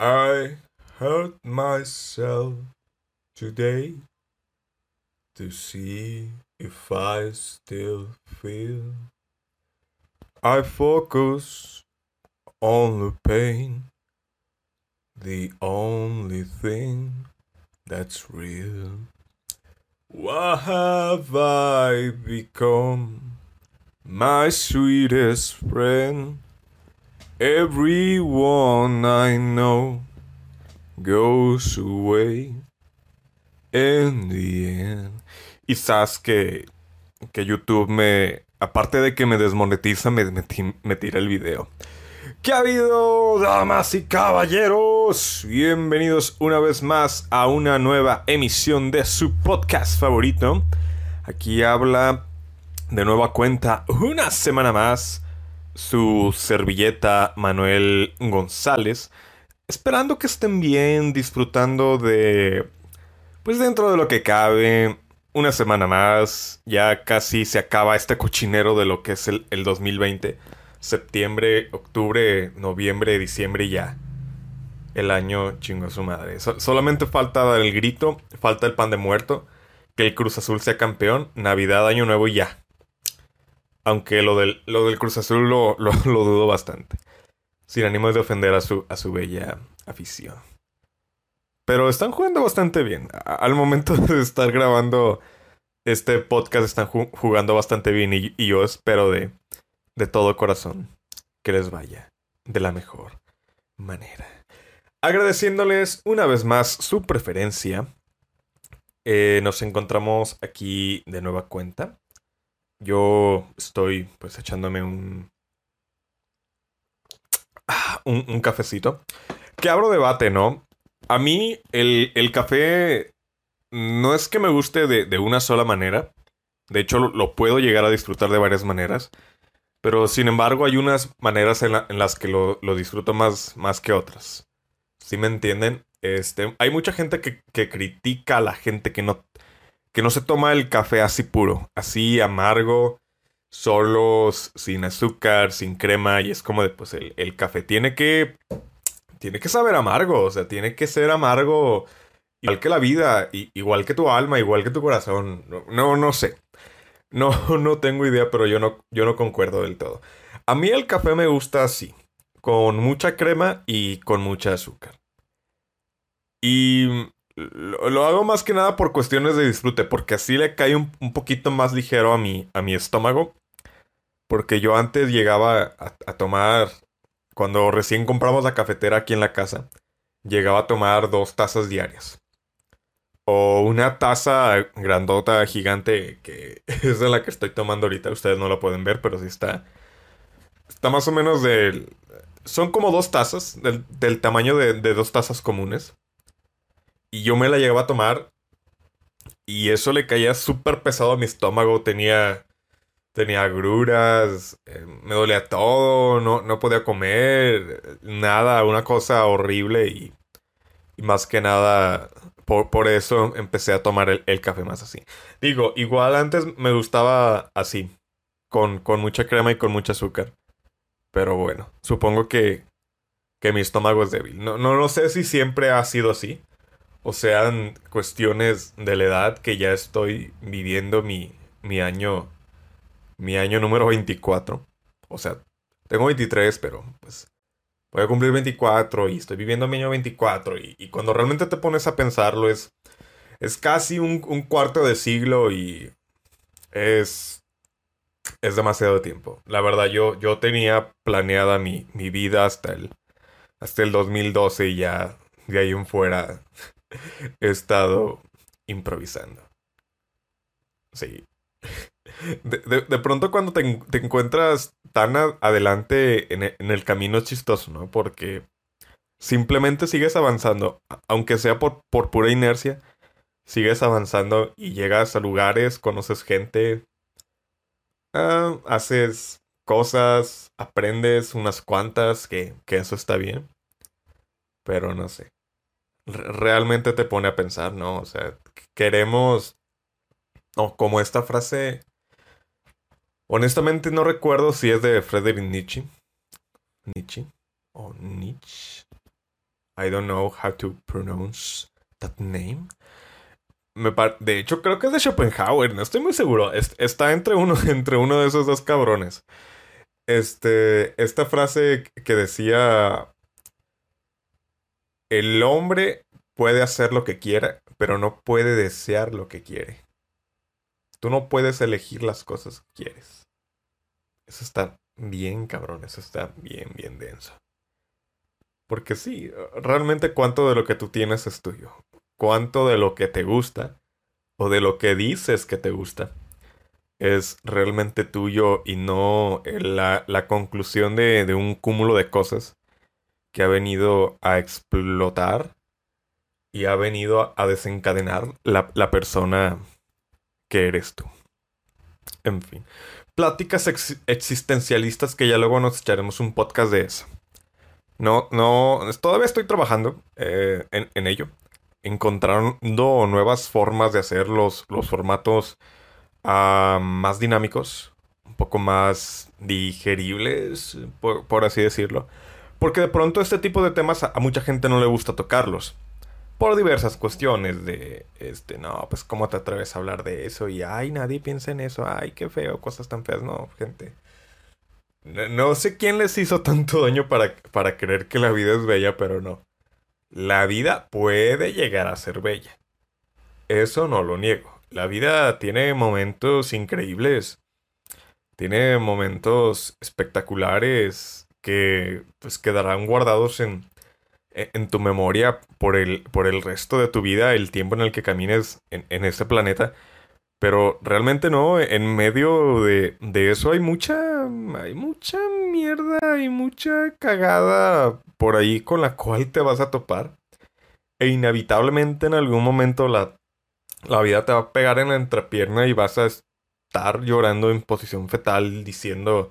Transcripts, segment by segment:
I hurt myself today to see if I still feel. I focus on the pain, the only thing that's real. What have I become? My sweetest friend. Everyone I know goes away in the end. Sabes que, que YouTube me, aparte de que me desmonetiza, me, me tira el video. ¿Qué ha habido, damas y caballeros? Bienvenidos una vez más a una nueva emisión de su podcast favorito. Aquí habla de nueva cuenta una semana más su servilleta Manuel González. Esperando que estén bien, disfrutando de... Pues dentro de lo que cabe, una semana más. Ya casi se acaba este cochinero de lo que es el, el 2020. Septiembre, octubre, noviembre, diciembre y ya. El año chingo a su madre. So- solamente falta dar el grito, falta el pan de muerto, que el Cruz Azul sea campeón, Navidad, Año Nuevo y ya. Aunque lo del, lo del Cruz Azul lo, lo, dudo bastante. Sin ánimo de ofender a su, a su bella afición. Pero están jugando bastante bien. Al momento de estar grabando este podcast están ju- jugando bastante bien y, y yo espero de, de todo corazón que les vaya de la mejor manera. Agradeciéndoles una vez más su preferencia. Eh, nos encontramos aquí de nueva cuenta. Yo estoy pues echándome un, un, cafecito. Que abro debate, ¿no? A mí el, el café no es que me guste de, de una sola manera. De hecho, lo, puedo llegar a disfrutar de varias maneras. Pero sin embargo, hay unas maneras en, la- en las que lo, lo disfruto más, más que otras. ¿Sí me entienden? Este, hay mucha gente que, que critica a la gente que no, que no se toma el café así puro, así amargo, solos, sin azúcar, sin crema. Y es como de, pues, el, el café tiene que, tiene que saber amargo, o sea, tiene que ser amargo igual que la vida, igual que tu alma, igual que tu corazón. No, no, no sé. No, no tengo idea, pero yo no, yo no concuerdo del todo. A mí el café me gusta así, con mucha crema y con mucha azúcar. Y lo, hago más que nada por cuestiones de disfrute, porque así le cae un, un poquito más ligero a mi, a mi estómago. Porque yo antes llegaba a, a tomar, cuando recién compramos la cafetera aquí en la casa, llegaba a tomar dos tazas diarias. O una taza grandota, gigante, que es de la que estoy tomando ahorita. Ustedes no la pueden ver, pero sí está. Está más o menos del. Son como dos tazas, del, del tamaño de, de dos tazas comunes. Y yo me la llegaba a tomar. Y eso le caía súper pesado a mi estómago. Tenía. Tenía agruras. eh, me dolía todo. No, no podía comer. Nada. Una cosa horrible. Y. Más que nada. Por, por eso empecé a tomar el, el café más así. Digo, igual antes me gustaba así. Con, con mucha crema y con mucho azúcar. Pero bueno, supongo que, que mi estómago es débil. No, no, no sé si siempre ha sido así. O sean cuestiones de la edad que ya estoy viviendo mi, mi año. Mi año número 24. O sea, tengo 23, pero pues. Voy a cumplir 24 y estoy viviendo mi año 24. Y, cuando realmente te pones a pensarlo, es. Es casi un, un cuarto de siglo y. Es. Es demasiado tiempo. La verdad, yo, yo tenía planeada mi, mi vida hasta el. Hasta el 2012 y ya. De ahí en fuera. He estado improvisando. Sí. De, de- pronto cuando te, te encuentras tan adelante en en el camino es chistoso, ¿no? Porque simplemente sigues avanzando, aunque sea por, por pura inercia, sigues avanzando y llegas a lugares, conoces gente, ah, haces cosas, aprendes unas cuantas, que, que eso está bien, pero no sé. Re- Realmente te pone a pensar, ¿no? O sea, queremos, o como esta frase, honestamente no recuerdo si es de Friedrich Nietzsche, Nietzsche, o Nietzsche, I don't know how to pronounce that name. de hecho, creo que es de Schopenhauer, no estoy muy seguro. está entre uno, entre uno de esos dos cabrones. Este, esta frase que decía: El hombre puede hacer lo que quiera, pero no puede desear lo que quiere. Tú no puedes elegir las cosas que quieres. Eso está bien cabrón, eso está bien, bien denso. Porque sí, realmente cuánto de lo que tú tienes es tuyo. Cuánto de lo que te gusta o de lo que dices que te gusta es realmente tuyo y no la, conclusión de, un cúmulo de cosas que ha venido a explotar y ha venido a desencadenar la, la persona que eres tú. En fin, pláticas existencialistas que ya luego nos echaremos un podcast de eso. No, no, todavía estoy trabajando eh, en, ello. Encontrando nuevas formas de hacer los, los formatos ah, más dinámicos, un poco más digeribles, por, así decirlo. Porque de pronto este tipo de temas a mucha gente no le gusta tocarlos por diversas cuestiones de, este, no, pues cómo te atreves a hablar de eso y, ay, nadie piensa en eso, ay, qué feo, cosas tan feas, no, gente. No, sé quién les hizo tanto daño para, para creer que la vida es bella, pero no. La vida puede llegar a ser bella. Eso no lo niego. La vida tiene momentos increíbles. Tiene momentos espectaculares que pues quedarán guardados en, e, en tu memoria por el, por el resto de tu vida, el tiempo en el que camines en, en este planeta. Pero realmente no, en medio de, de, eso hay mucha, hay mucha mierda, hay mucha cagada por ahí con la cual te vas a topar. E inevitablemente en algún momento la, la vida te va a pegar en la entrepierna y vas a estar llorando en posición fetal diciendo,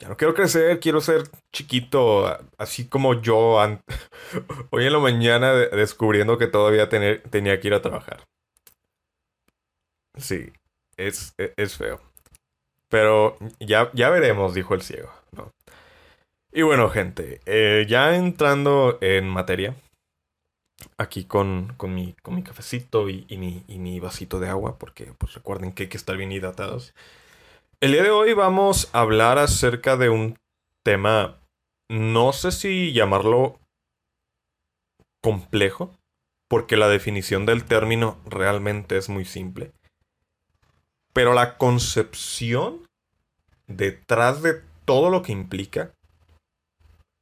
ya no quiero crecer, quiero ser chiquito, así como yo hoy en la mañana descubriendo que todavía tenía que ir a trabajar. Sí, es, e, es, feo. Pero ya, ya veremos, dijo el ciego. ¿no? Y bueno, gente, eh, ya entrando en materia, aquí con, con, mi, con mi cafecito y, mi, y mi vasito de agua, porque pues recuerden que hay que estar bien hidratados. El día de hoy vamos a hablar acerca de un tema, no sé si llamarlo complejo, porque la definición del término realmente es muy simple. Pero la concepción detrás de todo lo que implica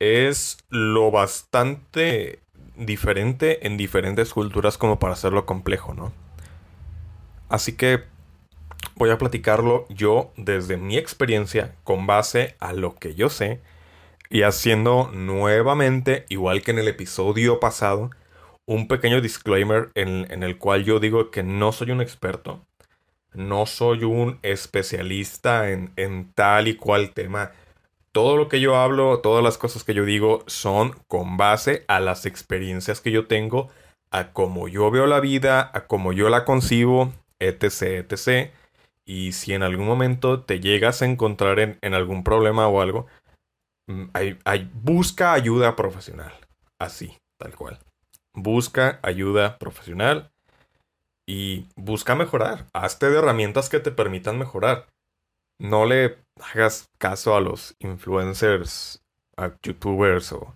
es lo bastante diferente en diferentes culturas como para hacerlo complejo, ¿no? Así que voy a platicarlo yo desde mi experiencia con base a lo que yo sé y haciendo nuevamente, igual que en el episodio pasado, un pequeño disclaimer en, el cual yo digo que no soy un experto, no soy un especialista en, en tal y cual tema. Todo lo que yo hablo, todas las cosas que yo digo son con base a las experiencias que yo tengo, a cómo yo veo la vida, a cómo yo la concibo, etc, etc. Y si en algún momento te llegas a encontrar en, algún problema o algo, mm, busca ayuda profesional. Así, tal cual. Busca ayuda profesional y busca mejorar. Hazte de herramientas que te permitan mejorar. No le hagas caso a los influencers, a youtubers o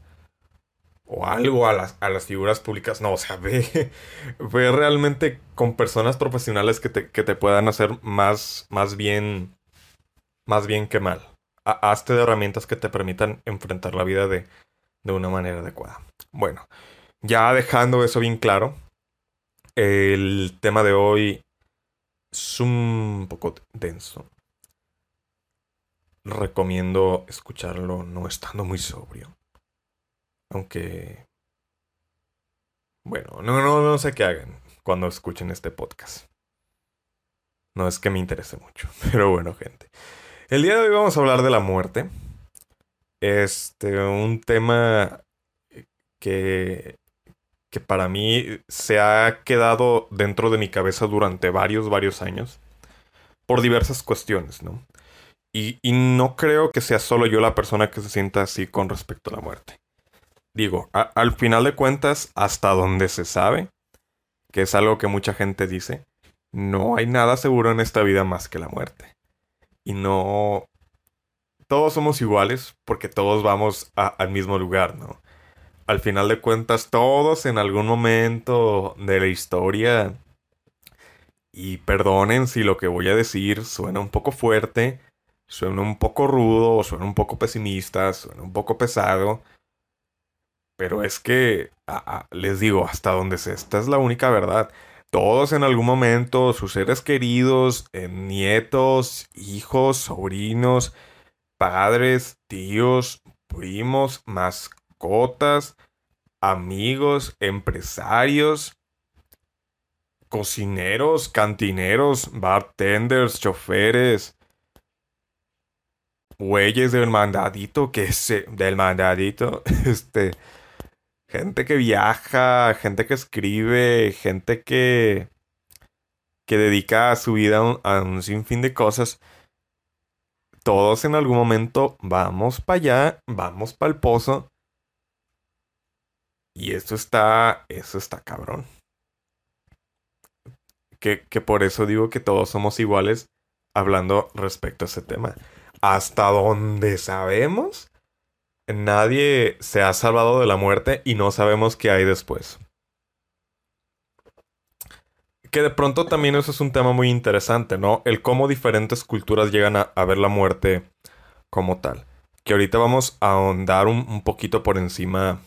o algo a las, a las figuras públicas. No, o sea, ve, ve realmente con personas profesionales que te, que te puedan hacer más, más bien, más bien que mal. hazte de herramientas que te permitan enfrentar la vida de, de una manera adecuada. Bueno, ya dejando eso bien claro, el tema de hoy es un poco denso. Recomiendo escucharlo no estando muy sobrio. Aunque... Bueno, no, no, no sé qué hagan cuando escuchen este podcast. No es que me interese mucho, pero bueno, gente. El día de hoy vamos a hablar de la muerte. Este, un tema que, que para mí se ha quedado dentro de mi cabeza durante varios, varios años. Por diversas cuestiones, ¿no? Y, y no creo que sea solo yo la persona que se sienta así con respecto a la muerte. Digo, al final de cuentas, hasta donde se sabe, que es algo que mucha gente dice, no hay nada seguro en esta vida más que la muerte. Y no... Todos somos iguales porque todos vamos al mismo lugar, ¿no? Al final de cuentas, todos en algún momento de la historia... Y perdonen si lo que voy a decir suena un poco fuerte, suena un poco rudo, suena un poco pesimista, suena un poco pesado. Pero es que, les digo, hasta donde se, esta es la única verdad. Todos en algún momento, sus seres queridos, eh, nietos, hijos, sobrinos, padres, tíos, primos, mascotas, amigos, empresarios, cocineros, cantineros, bartenders, choferes, güeyes del mandadito, que es del mandadito, este gente que viaja, gente que escribe, gente que, que dedica su vida a un, sinfín de cosas. Todos en algún momento vamos para allá, vamos para el pozo. Y esto está, eso está cabrón. Que, que por eso digo que todos somos iguales hablando respecto a ese tema. Hasta donde sabemos, nadie se ha salvado de la muerte y no sabemos qué hay después. Que de pronto también eso es un tema muy interesante, ¿no? El cómo diferentes culturas llegan a, ver la muerte como tal. Que ahorita vamos a ahondar un, poquito por encima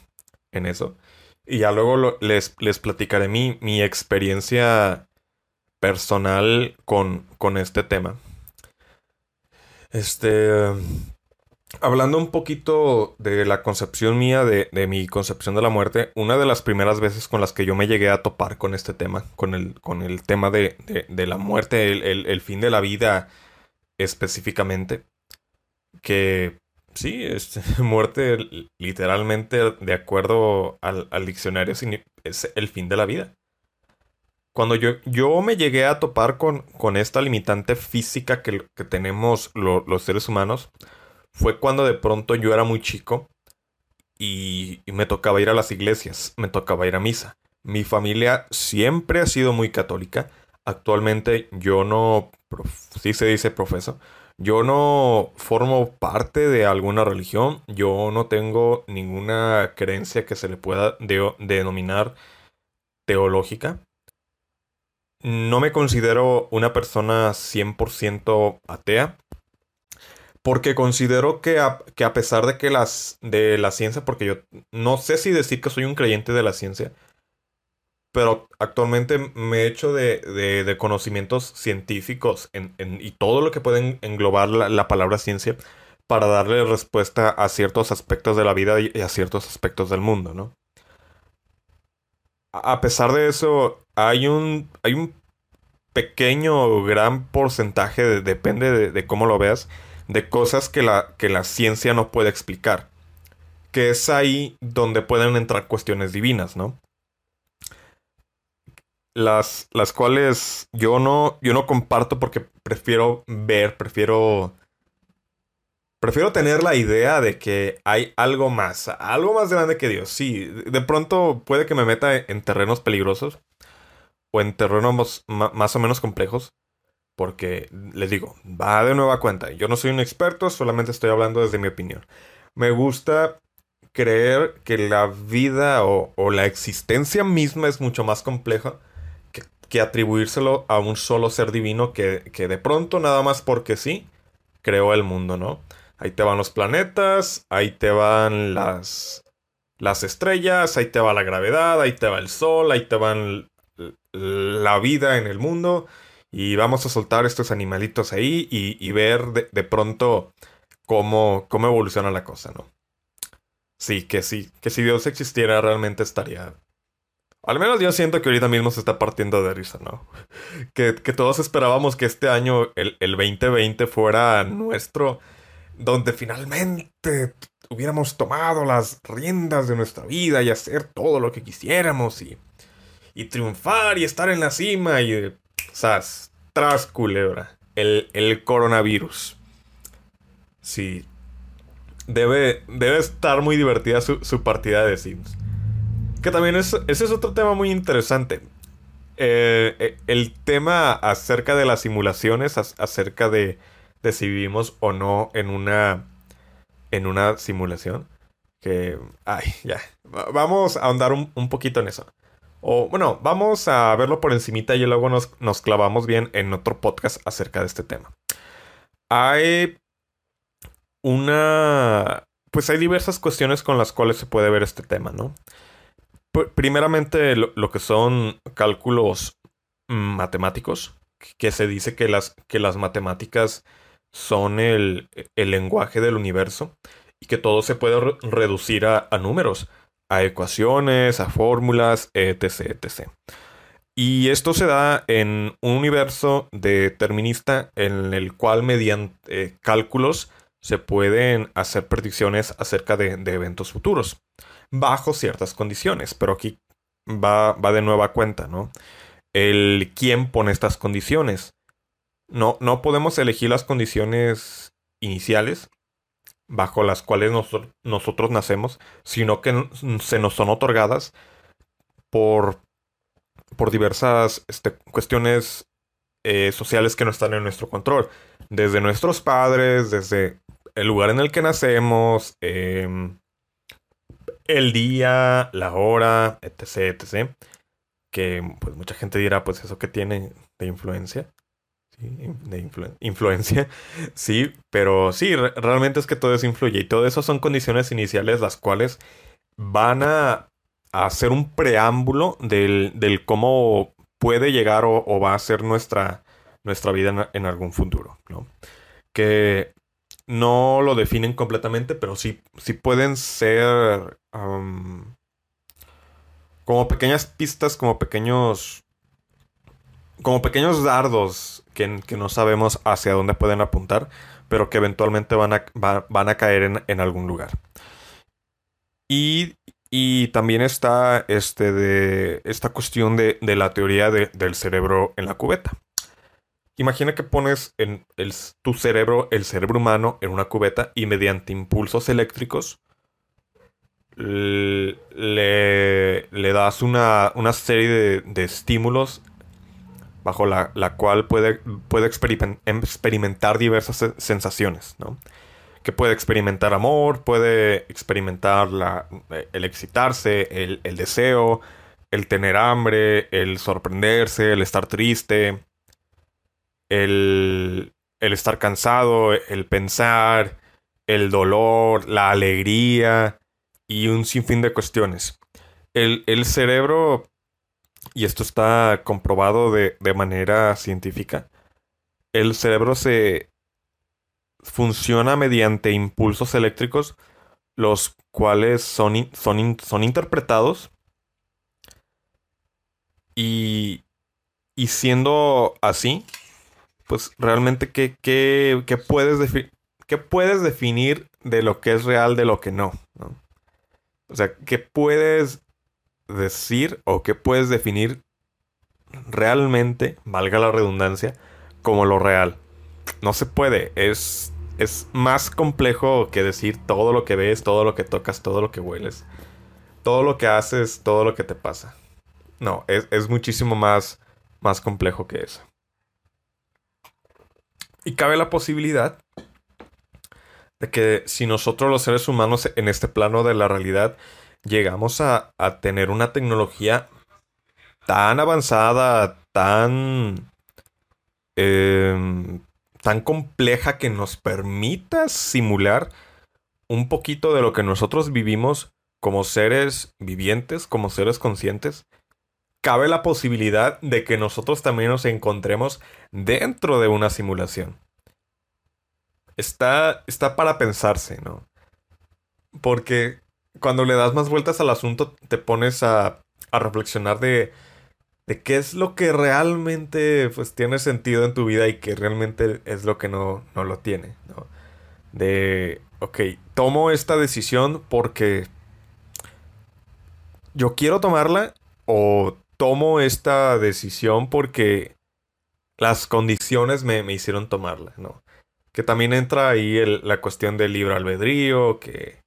en eso. Y ya luego les, les platicaré mi, mi experiencia personal con, con este tema. Este hablando un poquito de la concepción mía, de, mi concepción de la muerte, una de las primeras veces con las que yo me llegué a topar con este tema, con el, con el tema de, la muerte, el, fin de la vida específicamente, que sí, es, muerte literalmente, de acuerdo al, diccionario, es el fin de la vida. Cuando yo, yo me llegué a topar con, con esta limitante física que, que tenemos los seres humanos, fue cuando de pronto yo era muy chico y, me tocaba ir a las iglesias, me tocaba ir a misa. Mi familia siempre ha sido muy católica. Actualmente yo no, sí se dice profeso, yo no formo parte de alguna religión, yo no tengo ninguna creencia que se le pueda denominar teológica. No me considero una persona 100% atea porque considero que a, que a pesar de que las de la ciencia, porque yo no sé si decir que soy un creyente de la ciencia, pero actualmente me he hecho de, de, conocimientos científicos en, y todo lo que pueden englobar la, palabra ciencia para darle respuesta a ciertos aspectos de la vida y a ciertos aspectos del mundo, ¿no? A pesar de eso, hay un, hay un pequeño, gran porcentaje, depende de cómo lo veas, de cosas que la, que la ciencia no puede explicar. Que es ahí donde pueden entrar cuestiones divinas, ¿no? Las, las cuales yo no, yo no comparto porque prefiero ver, prefiero... Prefiero tener la idea de que hay algo más, algo más grande que Dios. Sí, de pronto puede que me meta en terrenos peligrosos o en terrenos más o menos complejos, porque les digo, va de nueva cuenta. Yo no soy un experto, solamente estoy hablando desde mi opinión. Me gusta creer que la vida o, la existencia misma es mucho más compleja que, atribuírselo a un solo ser divino que, que, de pronto, nada más porque sí, creó el mundo, ¿no? Ahí te van los planetas, ahí te van las, las estrellas, ahí te va la gravedad, ahí te va el sol, ahí te van la vida en el mundo y vamos a soltar estos animalitos ahí y, ver de, pronto cómo, cómo evoluciona la cosa, ¿no? Sí, que sí, que si Dios existiera realmente estaría... Al menos yo siento que ahorita mismo se está partiendo de risa, ¿no? Que, todos esperábamos que este año, el, el 2020, fuera nuestro, donde finalmente hubiéramos tomado las riendas de nuestra vida y hacer todo lo que quisiéramos y, y triunfar y estar en la cima y Sas, tras culebra. El, el coronavirus. Sí. debe, debe estar muy divertida su, partida de Sims. Que también es, ese es otro tema muy interesante. Eh, eh, el tema acerca de las simulaciones, acerca de, de, si vivimos o no en una, en una simulación. Que, ay, ya. Vamos a ahondar un, un poquito en eso. O bueno, vamos a verlo por encimita y luego nos, clavamos bien en otro podcast acerca de este tema. Hay una... Pues hay diversas cuestiones con las cuales se puede ver este tema, ¿no? primeramente lo, que son cálculos matemáticos, que se dice que las, que las matemáticas son el, el lenguaje del universo y que todo se puede reducir a números a ecuaciones, a fórmulas, etc, etc. Y esto se da en un universo determinista en el cual mediante eh, cálculos se pueden hacer predicciones acerca de, eventos futuros, bajo ciertas condiciones, pero aquí va, va de nueva cuenta, ¿no? El quién pone estas condiciones. No, no podemos elegir las condiciones iniciales, bajo las cuales nosotros nacemos, sino que se nos son otorgadas por, por diversas este, cuestiones eh, sociales que no están en nuestro control. Desde nuestros padres, desde el lugar en el que nacemos, em, el día, la hora, etc, etc. Que pues mucha gente dirá, pues eso que tiene de influencia de influencia, sí, pero sí, realmente es que todo eso influye y todo eso son condiciones iniciales las cuales van a, hacer un preámbulo del, cómo puede llegar o, va a ser nuestra, nuestra vida en, algún futuro, ¿no? Que no lo definen completamente, pero sí, sí pueden ser como pequeñas pistas, como pequeños como pequeños dardos que, no sabemos hacia dónde pueden apuntar, pero que eventualmente van a, van a caer en, algún lugar. Y, también está este de, esta cuestión de, la teoría del cerebro en la cubeta. Imagina que pones en tu cerebro, el cerebro humano, en una cubeta y mediante impulsos eléctricos le, le das una, una serie de, de estímulos bajo la, cual puede, puede experimentar diversas sensaciones, ¿no? Que puede experimentar amor, puede experimentar la, el excitarse, el, deseo, el tener hambre, el sorprenderse, el estar triste, el, el estar cansado, el pensar, el dolor, la alegría y un sinfín de cuestiones. El, el cerebro y esto está comprobado de, manera científica, el cerebro se funciona mediante impulsos eléctricos, los cuales son, son, son interpretados y, y siendo así, pues realmente qué, qué, qué puedes, qué puedes definir de lo que es real de lo que no, no. O sea, ¿qué puedes decir o qué puedes definir realmente, valga la redundancia, como lo real. No se puede, es, es más complejo que decir todo lo que ves, todo lo que tocas, todo lo que hueles, todo lo que haces, todo lo que te pasa. No, es, es muchísimo más, más complejo que eso. Y cabe la posibilidad de que si nosotros los seres humanos en este plano de la realidad llegamos a, tener una tecnología tan avanzada, tan, em, tan compleja que nos permita simular un poquito de lo que nosotros vivimos como seres vivientes, como seres conscientes, cabe la posibilidad de que nosotros también nos encontremos dentro de una simulación. Está, está para pensarse, ¿no? Porque cuando le das más vueltas al asunto, te pones a, reflexionar de, qué es lo que realmente pues, tiene sentido en tu vida y qué realmente es lo que no, no lo tiene. De, ok, tomo esta decisión porque yo quiero tomarla o tomo esta decisión porque las condiciones me, me hicieron tomarla, ¿no? Que también entra ahí la cuestión del libre albedrío, que,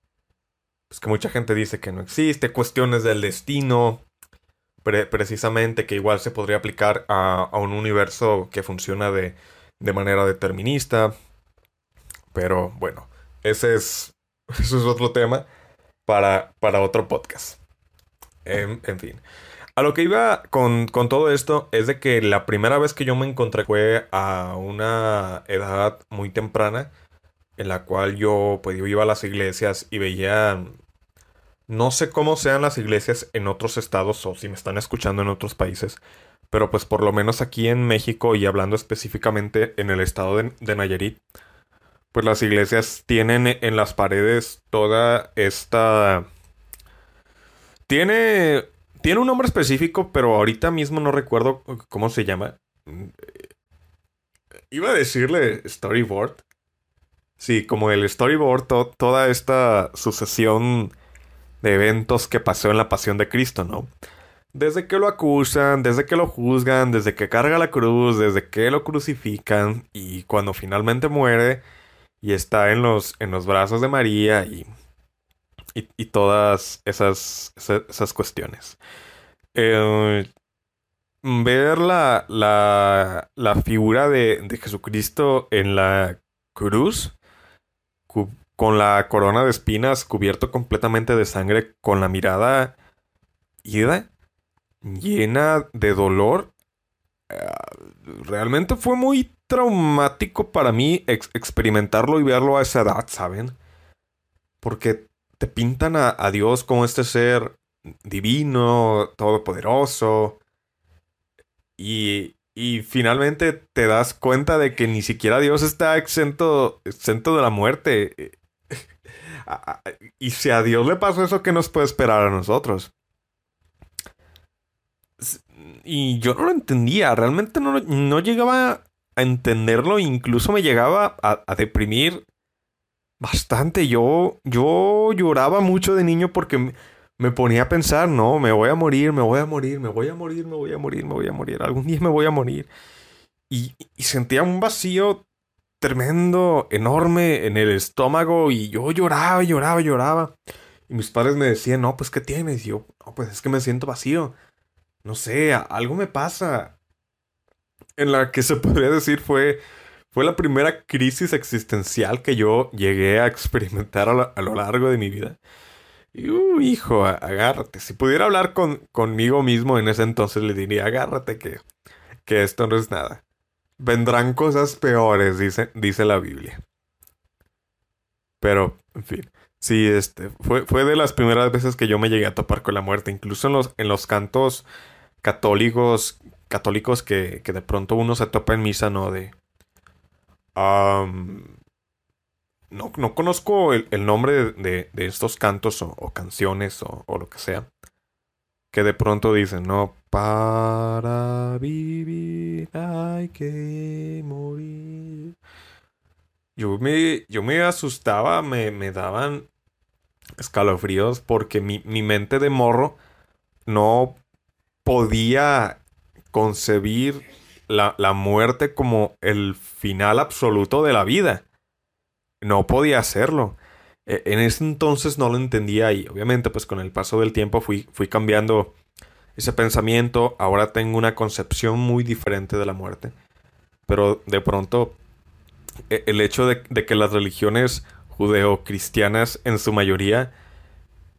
pues que mucha gente dice que no existe, cuestiones del destino, precisamente que igual se podría aplicar a, un universo que funciona de, de, manera determinista. Pero bueno, ese es, ese es otro tema para, para otro podcast. En, en fin. A lo que iba con, todo esto es de que la primera vez que yo me encontré fue a una edad muy temprana en la cual yo pues iba a las iglesias y veía no sé cómo sean las iglesias en otros estados o si me están escuchando en otros países, pero pues por lo menos aquí en México y hablando específicamente en el estado de, de Nayarit, pues las iglesias tienen en las paredes toda esta... Tiene tiene un nombre específico, pero ahorita mismo no recuerdo cómo se llama. Iba a decirle storyboard. Sí, como el storyboard, toda esta sucesión de eventos que pasó en la pasión de Cristo, ¿no? Desde que lo acusan, desde que lo juzgan, desde que carga la cruz, desde que lo crucifican y cuando finalmente muere y está en los, en los brazos de María y y, todas esas, esas, cuestiones. Eh, ver la, la, la figura de, de, Jesucristo en la cruz, con la corona de espinas cubierto completamente de sangre, con la mirada ida, llena de dolor, eh, realmente fue muy traumático para mí experimentarlo y verlo a esa edad, ¿saben? Porque te pintan a, Dios como este ser divino, todopoderoso. Y, y finalmente te das cuenta de que ni siquiera Dios está exento, exento de la muerte. Y si a Dios le pasó eso, ¿qué nos puede esperar a nosotros? Y yo no lo entendía, realmente no, no llegaba a entenderlo, incluso me llegaba a, deprimir Bastante. Yo, yo lloraba mucho de niño porque me ponía a pensar, no, me voy a morir, me voy a morir, me voy a morir, me voy a morir, me voy a morir. Algún día me voy a morir. Y sentía un vacío tremendo, enorme en el estómago y yo lloraba, lloraba, lloraba. Y mis padres me decían, no, pues ¿qué tienes? Y yo, no, pues es que me siento vacío. No sé, algo me pasa. En la que se podría decir fue fue la primera crisis existencial que yo llegué a experimentar a lo, largo de mi vida. Y, uh, hijo, agárrate. Si pudiera hablar con, conmigo mismo en ese entonces, le diría, agárrate que, que esto no es nada. Vendrán cosas peores, dice, dice la Biblia. Pero, en fin. Sí, este, fue, fue de las primeras veces que yo me llegué a topar con la muerte. Incluso en los, en los cantos católicos, católicos que, que de pronto uno se topa en misa, ¿no? De no, no, conozco el, nombre de, estos cantos o, canciones o, lo que sea. Que de pronto dicen, no, para vivir hay que morir. Yo me, yo me asustaba, me, me daban escalofríos porque mi, mi mente de morro no podía concebir la, muerte como el final absoluto de la vida. No podía hacerlo. E, en ese entonces no lo entendía y obviamente pues con el paso del tiempo fui, fui cambiando ese pensamiento. Ahora tengo una concepción muy diferente de la muerte. Pero de pronto e, el hecho de, que las religiones judeocristianas en su mayoría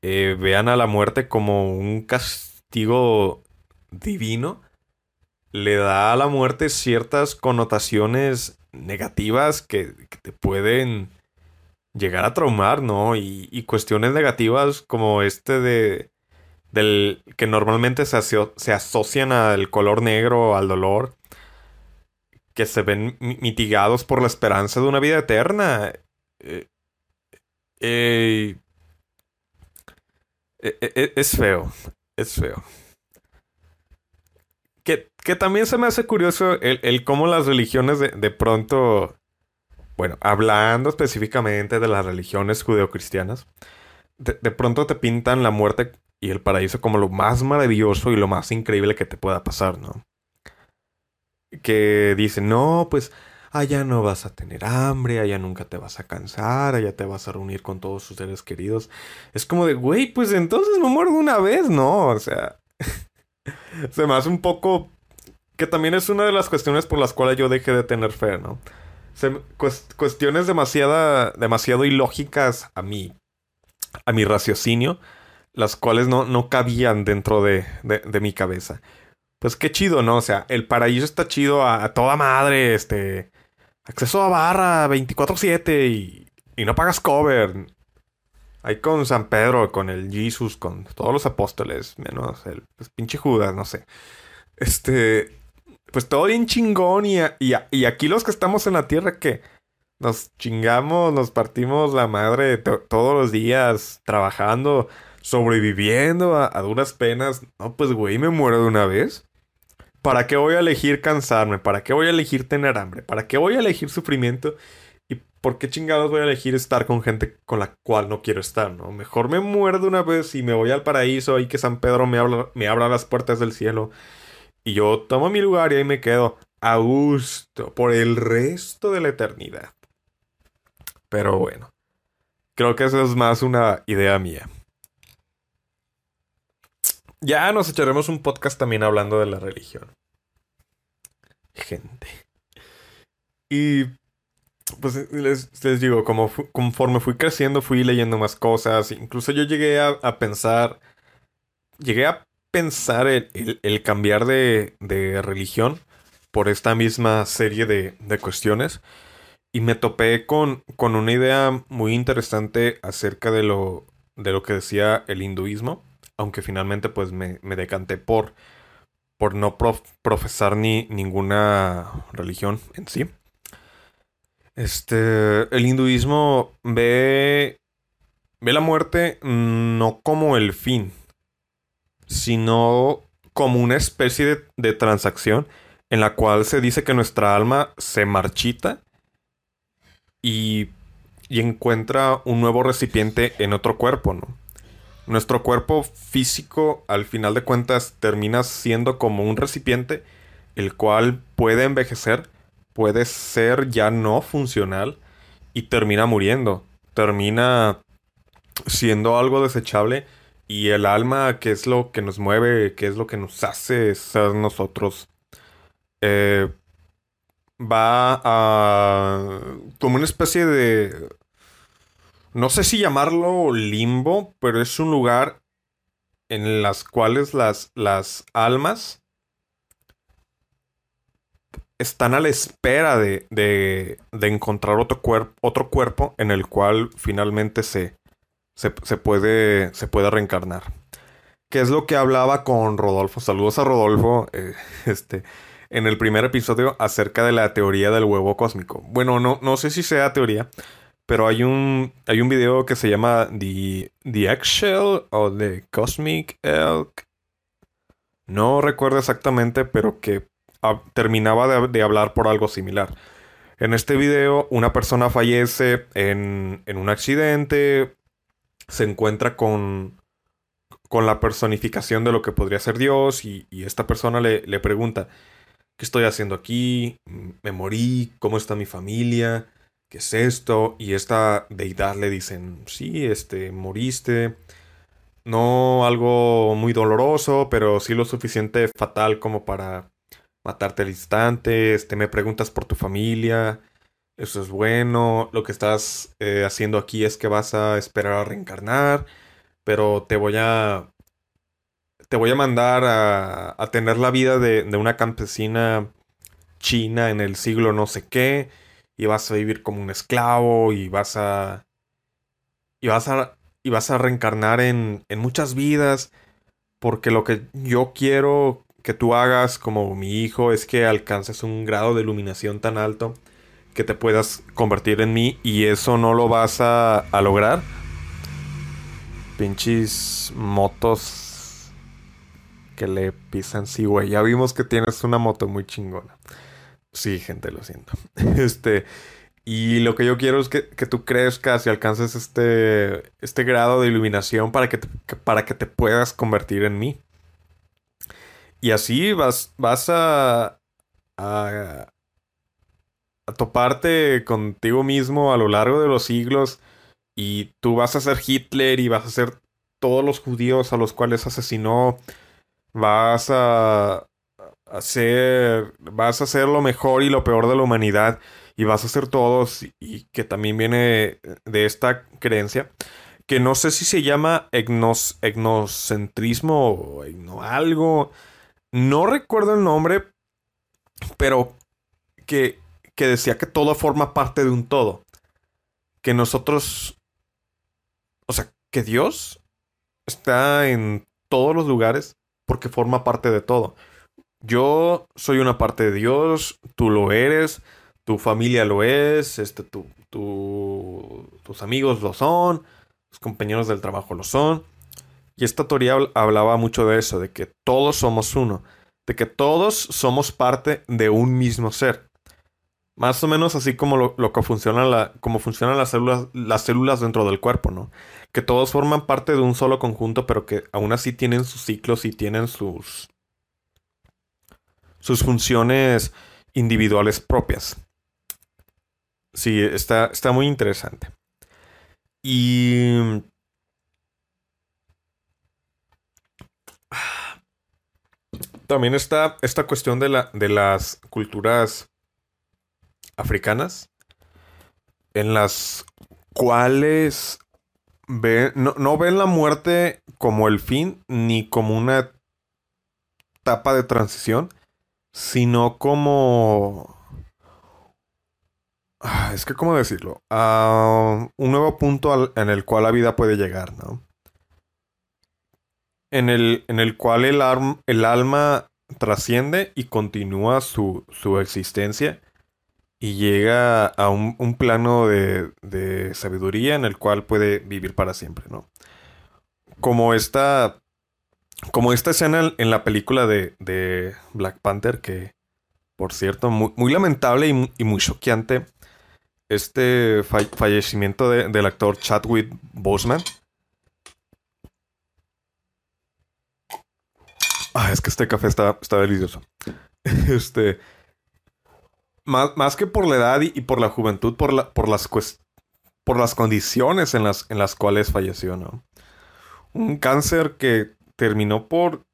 eh, vean a la muerte como un castigo divino le da a la muerte ciertas connotaciones negativas que, te pueden llegar a traumar, ¿no? Y, cuestiones negativas como este de del que normalmente se, se asocian al color negro, al dolor, que se ven mitigados por la esperanza de una vida eterna. Eh, eh, eh, es feo, es feo. Que, también se me hace curioso el, cómo las religiones de, pronto, bueno, hablando específicamente de las religiones judeocristianas, de, de pronto te pintan la muerte y el paraíso como lo más maravilloso y lo más increíble que te pueda pasar, ¿no? Que dicen, no, pues allá no vas a tener hambre, allá nunca te vas a cansar, allá te vas a reunir con todos sus seres queridos. Es como de, güey, pues entonces me muero una vez, ¿no? O sea, se me hace un poco... Que también es una de las cuestiones por las cuales yo dejé de tener fe, ¿no? Cuestiones demasiada, demasiado ilógicas a mi, a mi raciocinio, las cuales no, no cabían dentro de, de, mi cabeza. Pues qué chido, ¿no? O sea, el paraíso está chido a, toda madre, este... Acceso a barra 24/7 y, y no pagas cover. Ahí con San Pedro, con el Jesus, con todos los apóstoles, menos el pues, pinche Judas, no sé. Este, pues todo bien chingón y, aquí los que estamos en la tierra que nos chingamos, nos partimos la madre todos los días trabajando, sobreviviendo a, duras penas. No, pues güey, me muero de una vez. ¿Para qué voy a elegir cansarme? ¿Para qué voy a elegir tener hambre? ¿Para qué voy a elegir sufrimiento? ¿Y por qué chingados voy a elegir estar con gente con la cual no quiero estar, no? Mejor me muero de una vez y me voy al paraíso y que San Pedro me abra las puertas del cielo y yo tomo mi lugar y ahí me quedo a gusto por el resto de la eternidad. Pero bueno, creo que eso es más una idea mía. Ya nos echaremos un podcast también hablando de la religión. Gente. Y pues les, digo, como conforme fui creciendo, fui leyendo más cosas. Incluso yo llegué a, a pensar, llegué a pensar el, cambiar de, religión por esta misma serie de, cuestiones. Y me topé con, con, una idea muy interesante acerca de lo, de lo que decía el hinduismo. Aunque finalmente pues me, decanté por, por no profesar ni ninguna religión en sí. Este, el hinduismo ve, ve la muerte no como el fin, sino como una especie de, transacción en la cual se dice que nuestra alma se marchita y, y, encuentra un nuevo recipiente en otro cuerpo, ¿no? Nuestro cuerpo físico, al final de cuentas, termina siendo como un recipiente, el cual puede envejecer, puede ser ya no funcional y termina muriendo. Termina siendo algo desechable y el alma, que es lo que nos mueve, que es lo que nos hace ser nosotros, eh, va a... como una especie de... No sé si llamarlo limbo, pero es un lugar en las cuales las, las almas están a la espera de, de, de encontrar otro, cuerpo otro cuerpo en el cual finalmente se, se, puede, se puede reencarnar. ¿Qué es lo que hablaba con Rodolfo? Saludos a Rodolfo. Eh, este, en el primer episodio acerca de la teoría del huevo cósmico. Bueno, no, no sé si sea teoría, pero hay un, hay un video que se llama The, The Eggshell o The Cosmic Elk. No recuerdo exactamente, pero que terminaba de, de, hablar por algo similar. En este video, una persona fallece en, en un accidente, se encuentra con, con la personificación de lo que podría ser Dios y, esta persona le, le, pregunta, ¿qué estoy haciendo aquí? ¿Me morí? ¿Cómo está mi familia? ¿Qué es esto? Y esta deidad le dicen, sí, este, moriste. No algo muy doloroso, pero sí lo suficiente fatal como para matarte al instante. Este, me preguntas por tu familia. Eso es bueno. Lo que estás eh, haciendo aquí es que vas a esperar a reencarnar. Pero te voy a. Te voy a mandar a, a tener la vida de, de, una campesina china en el siglo no sé qué. Y vas a vivir como un esclavo. Y vas a. Y vas a. Y vas a reencarnar en, en muchas vidas. Porque lo que yo quiero que tú hagas como mi hijo es que alcances un grado de iluminación tan alto que te puedas convertir en mí y eso no lo vas a, lograr. Pinches motos que le pisan, sí, güey. Ya vimos que tienes una moto muy chingona. Sí, gente, lo siento. Este. Y lo que yo quiero es que, tú crezcas y alcances este, este grado de iluminación para que, te, para que te puedas convertir en mí. Y así vas, vas a, a, a toparte contigo mismo a lo largo de los siglos y tú vas a ser Hitler y vas a ser todos los judíos a los cuales asesinó, vas a hacer, vas a hacer lo mejor y lo peor de la humanidad y vas a ser todos y que también viene de esta creencia que no sé si se llama egnos, etnocentrismo o algo, no recuerdo el nombre, pero que, que decía que todo forma parte de un todo, que nosotros, o sea, que Dios está en todos los lugares porque forma parte de todo. Yo soy una parte de Dios, tú lo eres, tu familia lo es, este, tu, tus amigos lo son, tus compañeros del trabajo lo son. Y esta teoría hablaba mucho de eso, de que todos somos uno, de que todos somos parte de un mismo ser. Más o menos así como lo, que funciona la, como funcionan las células, las células dentro del cuerpo, ¿no? Que todos forman parte de un solo conjunto, pero que aún así tienen sus ciclos y tienen sus, sus funciones individuales propias. Sí, está, está muy interesante. Y... También está esta cuestión de, la, de las culturas africanas, en las cuales no, no, ven la muerte como el fin ni como una etapa de transición, sino como... Ah, es que, ¿cómo decirlo? Uh, un nuevo punto en el cual la vida puede llegar, ¿no? En el, en el cual el, el alma trasciende y continúa su, su, existencia y llega a un, un plano de, de, sabiduría en el cual puede vivir para siempre, ¿no? Como esta como esta escena en la película de, Black Panther, que por cierto, muy, lamentable y, muy choqueante, este fallecimiento del actor Chadwick Boseman. Ah, es que este café está, está delicioso. Este. Más, que por la edad y, por la juventud, por, la, por, las, por las condiciones en las, en las cuales falleció, ¿no? Un cáncer que terminó por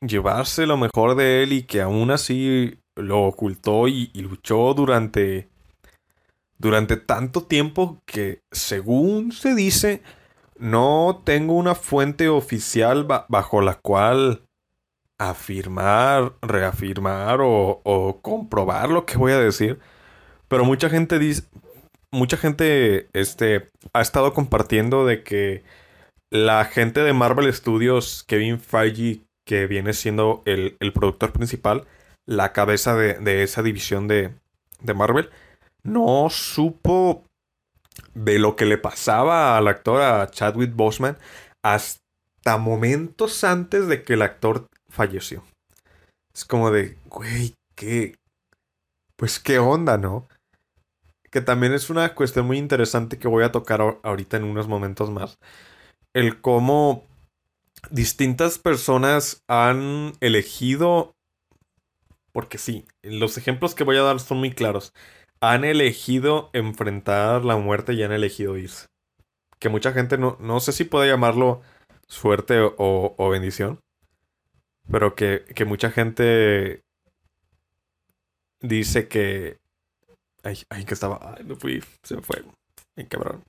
llevarse lo mejor de él y que aún así lo ocultó y, luchó durante durante tanto tiempo que según se dice no tengo una fuente oficial bajo la cual afirmar, reafirmar o, comprobar lo que voy a decir. Pero mucha gente dice, mucha gente este, ha estado compartiendo de que la gente de Marvel Studios, Kevin Feige, que viene siendo el, productor principal, la cabeza de, esa división de, de, Marvel, no supo de lo que le pasaba al actor, a Chadwick Boseman, hasta momentos antes de que el actor falleció. Es como de, güey, qué. Pues qué onda, ¿no? Que también es una cuestión muy interesante que voy a tocar ahorita en unos momentos más el cómo distintas personas han elegido, porque sí, los ejemplos que voy a dar son muy claros, han elegido enfrentar la muerte y han elegido irse. Que mucha gente no, no sé si puede llamarlo suerte o, bendición, pero que, que, mucha gente dice que... Ay, ay, que estaba... Ay, no fui, se me fue. Ay, cabrón.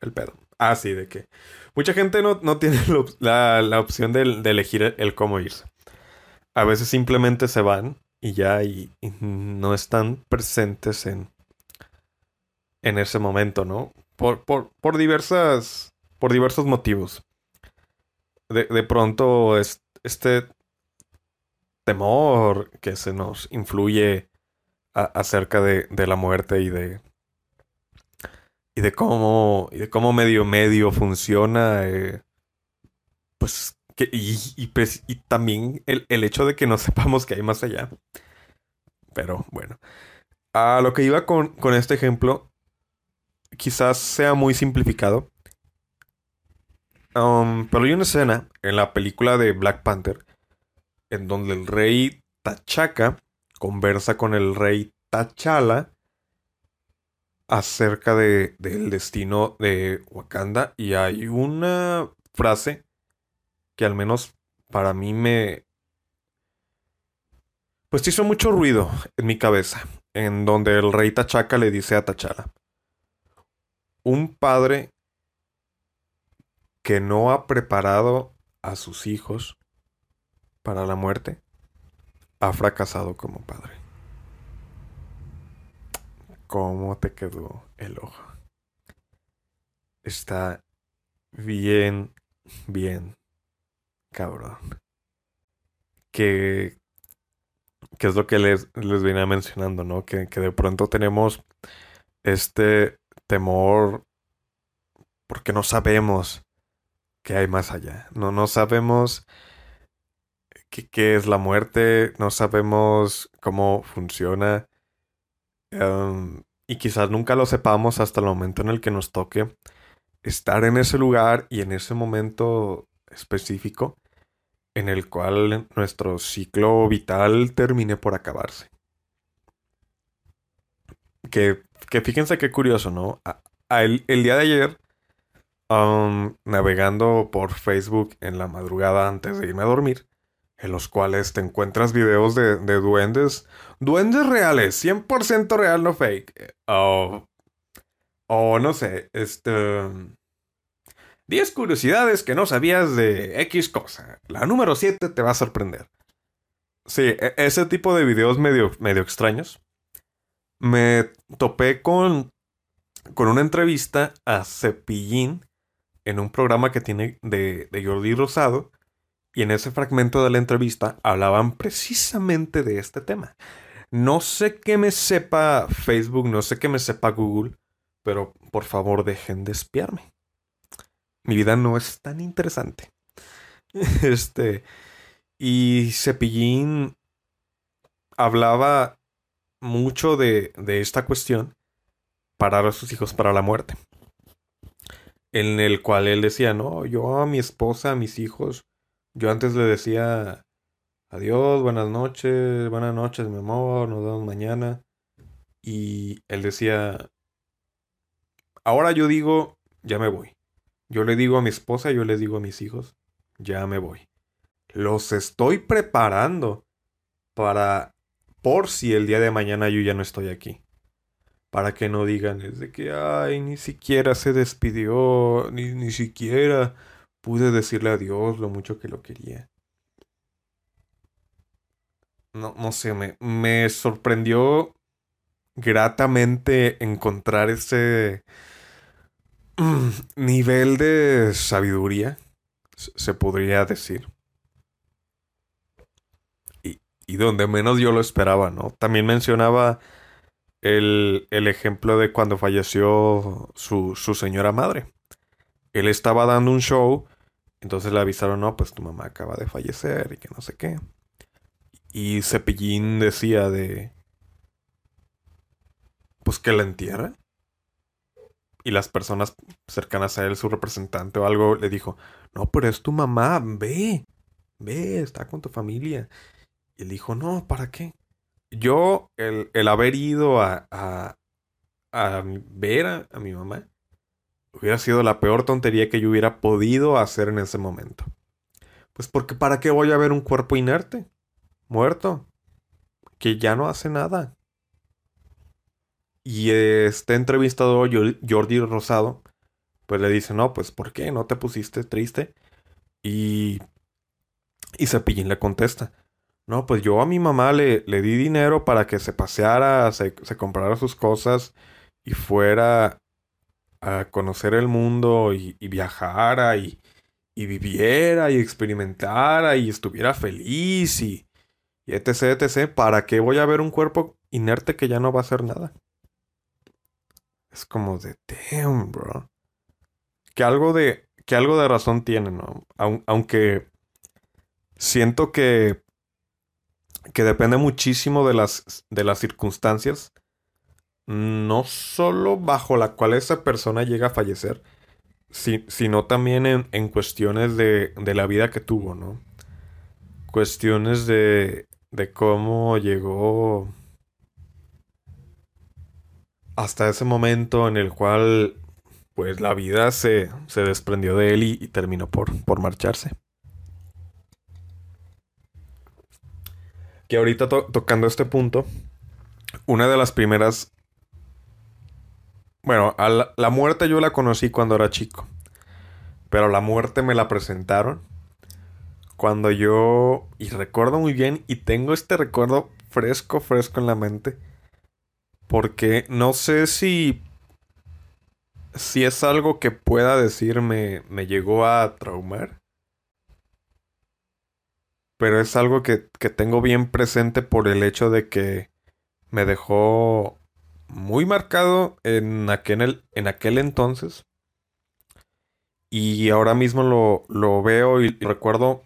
El pedo. Ah, sí, de que mucha gente no, tiene la, opción de, elegir el cómo irse. A veces simplemente se van y ya y, no están presentes en, en ese momento, ¿no? Por, por, por diversas, por diversos motivos. De, de pronto, este temor que se nos influye acerca de, la muerte y de, y de cómo, y de cómo medio medio funciona, eh, pues, y, pues, y, también el, hecho de que no sepamos que hay más allá. Pero bueno, a lo que iba con, con este ejemplo, quizás sea muy simplificado. Um, pero hay una escena en la película de Black Panther en donde el rey T'Chaka conversa con el rey T'Challa acerca de, del destino de Wakanda. Y hay una frase que al menos para mí me... Pues hizo mucho ruido en mi cabeza, en donde el rey Tachaca le dice a Tachala, un padre que no ha preparado a sus hijos para la muerte, ha fracasado como padre. ¿Cómo te quedó el ojo? Está bien, bien, cabrón. Que, es lo que les, les venía mencionando, ¿no? Que, que de pronto tenemos este temor porque no sabemos qué hay más allá. No, no sabemos qué, es la muerte, no sabemos cómo funciona. Em, y quizás nunca lo sepamos hasta el momento en el que nos toque estar en ese lugar y en ese momento específico en el cual nuestro ciclo vital termine por acabarse. Que, que fíjense qué curioso, ¿no? el, día de ayer, navegando por Facebook en la madrugada antes de irme a dormir, en los cuales te encuentras videos de, duendes, duendes reales, 100% real, no fake. O, o no sé, este... 10 curiosidades que no sabías de X cosa. La número 7 te va a sorprender. Sí, e, ese tipo de videos medio, medio extraños. Me topé con, con una entrevista a Cepillín en un programa que tiene de, de Jordi Rosado y en ese fragmento de la entrevista hablaban precisamente de este tema. No sé qué me sepa Facebook, no sé qué me sepa Google, pero por favor dejen de espiarme. Mi vida no es tan interesante. Este. Y Cepillín hablaba mucho de, de esta cuestión parar a sus hijos para la muerte. En el cual él decía, no, yo a mi esposa, a mis hijos, yo antes le decía adiós, buenas noches, buenas noches, mi amor, nos vemos mañana. Y él decía, ahora yo digo, ya me voy. Yo le digo a mi esposa, yo le digo a mis hijos, ya me voy. Los estoy preparando para, por si el día de mañana yo ya no estoy aquí. Para que no digan, es de que, ay, ni siquiera se despidió, ni, ni siquiera pude decirle adiós lo mucho que lo quería. No, no sé, me, me sorprendió gratamente encontrar ese nivel de sabiduría, se podría decir. Y, y, donde menos yo lo esperaba, ¿no? También mencionaba el, el ejemplo de cuando falleció su, su señora madre él estaba dando un show, entonces le avisaron, no, pues tu mamá acaba de fallecer y que no sé qué. Y Cepillín decía de... Pues que la entierra. Y las personas cercanas a él, su representante o algo, le dijo, no, pero es tu mamá, ve, ve, está con tu familia. Y él dijo, no, ¿para qué? Yo, el, el haber ido a, a, a ver a mi mamá, hubiera sido la peor tontería que yo hubiera podido hacer en ese momento. Pues porque ¿para qué voy a ver un cuerpo inerte? Muerto. Que ya no hace nada. Y este entrevistador, Jordi Rosado, pues le dice, no, pues ¿por qué? ¿No te pusiste triste? Y, y Cepillín le contesta, no, pues yo a mi mamá le, le di dinero para que se paseara, se, se comprara sus cosas y fuera a conocer el mundo y, viajara y, y, viviera y experimentara y estuviera feliz y, y etc, etc, ¿para qué voy a ver un cuerpo inerte que ya no va a hacer nada? Es como de damn, bro. Que algo de, que algo de razón tiene, ¿no? aunque siento que, que depende muchísimo de las, de las circunstancias no solo bajo la cual esa persona llega a fallecer, sino también en, cuestiones de, la vida que tuvo, ¿no? Cuestiones de, de cómo llegó hasta ese momento en el cual pues la vida se, se desprendió de él y, terminó por, por marcharse. Que ahorita tocando este punto, una de las primeras... Bueno, a la muerte yo la conocí cuando era chico. Pero la muerte me la presentaron cuando yo, y recuerdo muy bien, y tengo este recuerdo fresco, fresco en la mente, porque no sé si, si es algo que pueda decirme, me llegó a traumar, pero es algo que, que tengo bien presente por el hecho de que me dejó muy marcado en aquel, en aquel entonces. Y ahora mismo lo, lo veo y recuerdo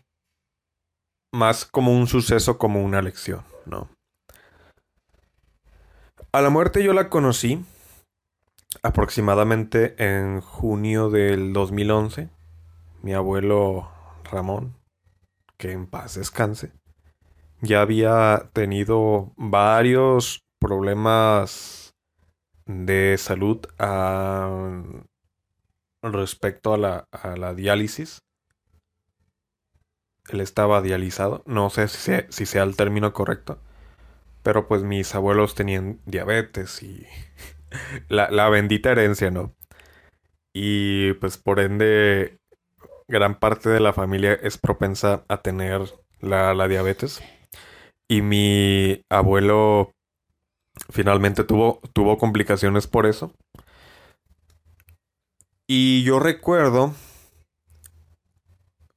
más como un suceso, como una lección, ¿no? A la muerte yo la conocí aproximadamente en junio del 2011. Mi abuelo Ramón, que en paz descanse, ya había tenido varios problemas de salud ah, respecto a la, a la diálisis él estaba dializado. No sé si sea, el término correcto. Pero pues mis abuelos tenían diabetes y la, bendita herencia, ¿no? Y pues por ende gran parte de la familia es propensa a tener la, la diabetes. Y mi abuelo finalmente tuvo, tuvo complicaciones por eso. Y yo recuerdo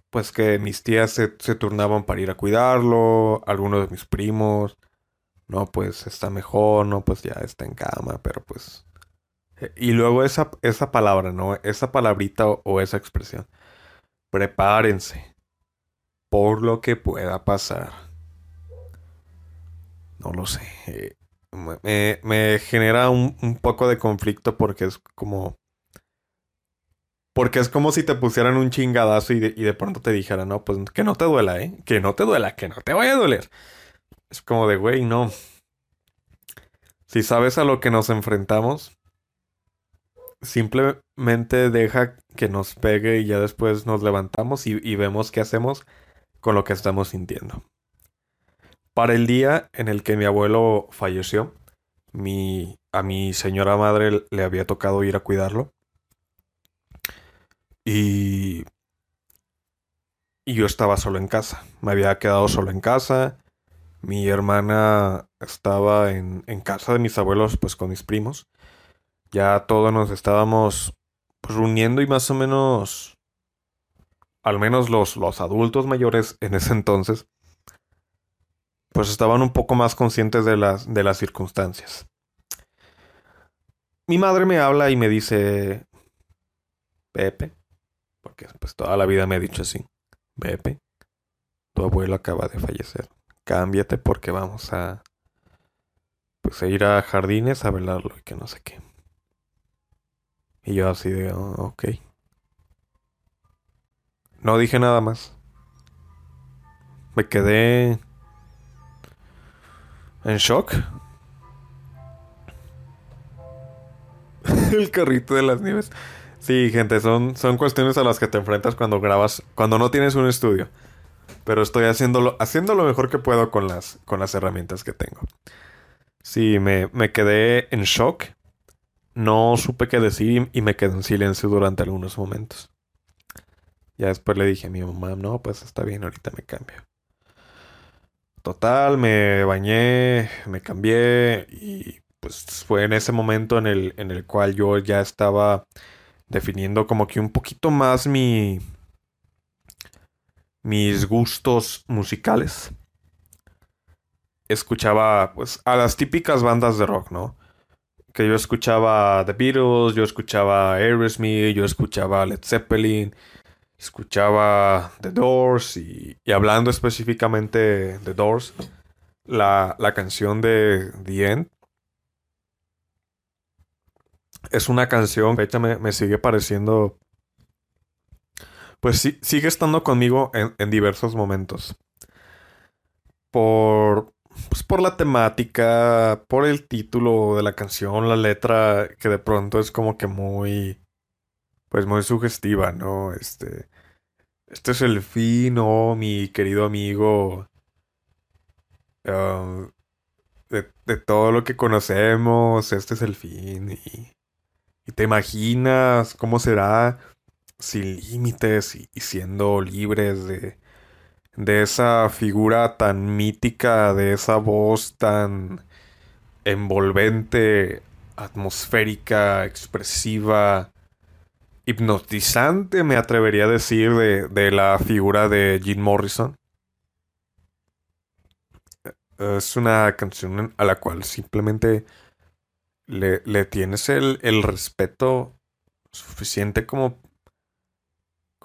pues que mis tías se, turnaban para ir a cuidarlo, algunos de mis primos, no, pues está mejor, no, pues ya está en cama, pero pues... Eh, y luego esa, esa palabra, ¿no? Esa palabrita o, esa expresión. Prepárense por lo que pueda pasar. No lo sé. Eh, me, me, genera un, un poco de conflicto porque es como porque es como si te pusieran un chingadazo y de, pronto te dijeran, no, pues que no te duela, ¿eh? Que no te duela, que no te vaya a doler. Es como de, güey, no. Si sabes a lo que nos enfrentamos, simplemente deja que nos pegue y ya después nos levantamos y, y vemos qué hacemos con lo que estamos sintiendo. Para el día en el que mi abuelo falleció, mi, a mi señora madre le había tocado ir a cuidarlo. Y, y yo estaba solo en casa. Me había quedado solo en casa. Mi hermana estaba en, casa de mis abuelos, pues con mis primos. Ya todos nos estábamos pues, reuniendo y más o menos, al menos los, los adultos mayores en ese entonces, pues estaban un poco más conscientes de las, de las circunstancias. Mi madre me habla y me dice, Pepe, porque pues toda la vida me ha dicho así, Pepe, tu abuelo acaba de fallecer, cámbiate porque vamos a, pues a ir a jardines a velarlo y que no sé qué. Y yo así de, oh, ok. No dije nada más. Me quedé en shock. El carrito de las nieves. Sí, gente, son, son cuestiones a las que te enfrentas cuando grabas, cuando no tienes un estudio. Pero estoy haciéndolo, haciendo lo mejor que puedo con las, con las herramientas que tengo. Sí, me, me quedé en shock. No supe qué decir y me quedé en silencio durante algunos momentos. Ya después le dije a mi mamá, no, pues está bien, ahorita me cambio. Total, me bañé, me cambié y pues fue en ese momento en el, en el cual yo ya estaba definiendo como que un poquito más mi mis gustos musicales. Escuchaba pues a las típicas bandas de rock, ¿no? Que yo escuchaba The Beatles, yo escuchaba Aerosmith, yo escuchaba Led Zeppelin, escuchaba The Doors y, hablando específicamente The Doors, la, la canción de The End es una canción, fecha me, me sigue pareciendo, pues sí, sigue estando conmigo en, diversos momentos. Por, pues por la temática, por el título de la canción, la letra, que de pronto es como que muy, pues muy sugestiva, ¿no? Este, este es el fin, oh, mi querido amigo, ah, de, de, todo lo que conocemos, este es el fin. Y, y te imaginas cómo será sin límites y, y siendo libres de de esa figura tan mítica, de esa voz tan envolvente, atmosférica, expresiva, hipnotizante, me atrevería a decir, de, la figura de Jim Morrison. Es una canción a la cual simplemente le, le tienes el, el respeto suficiente como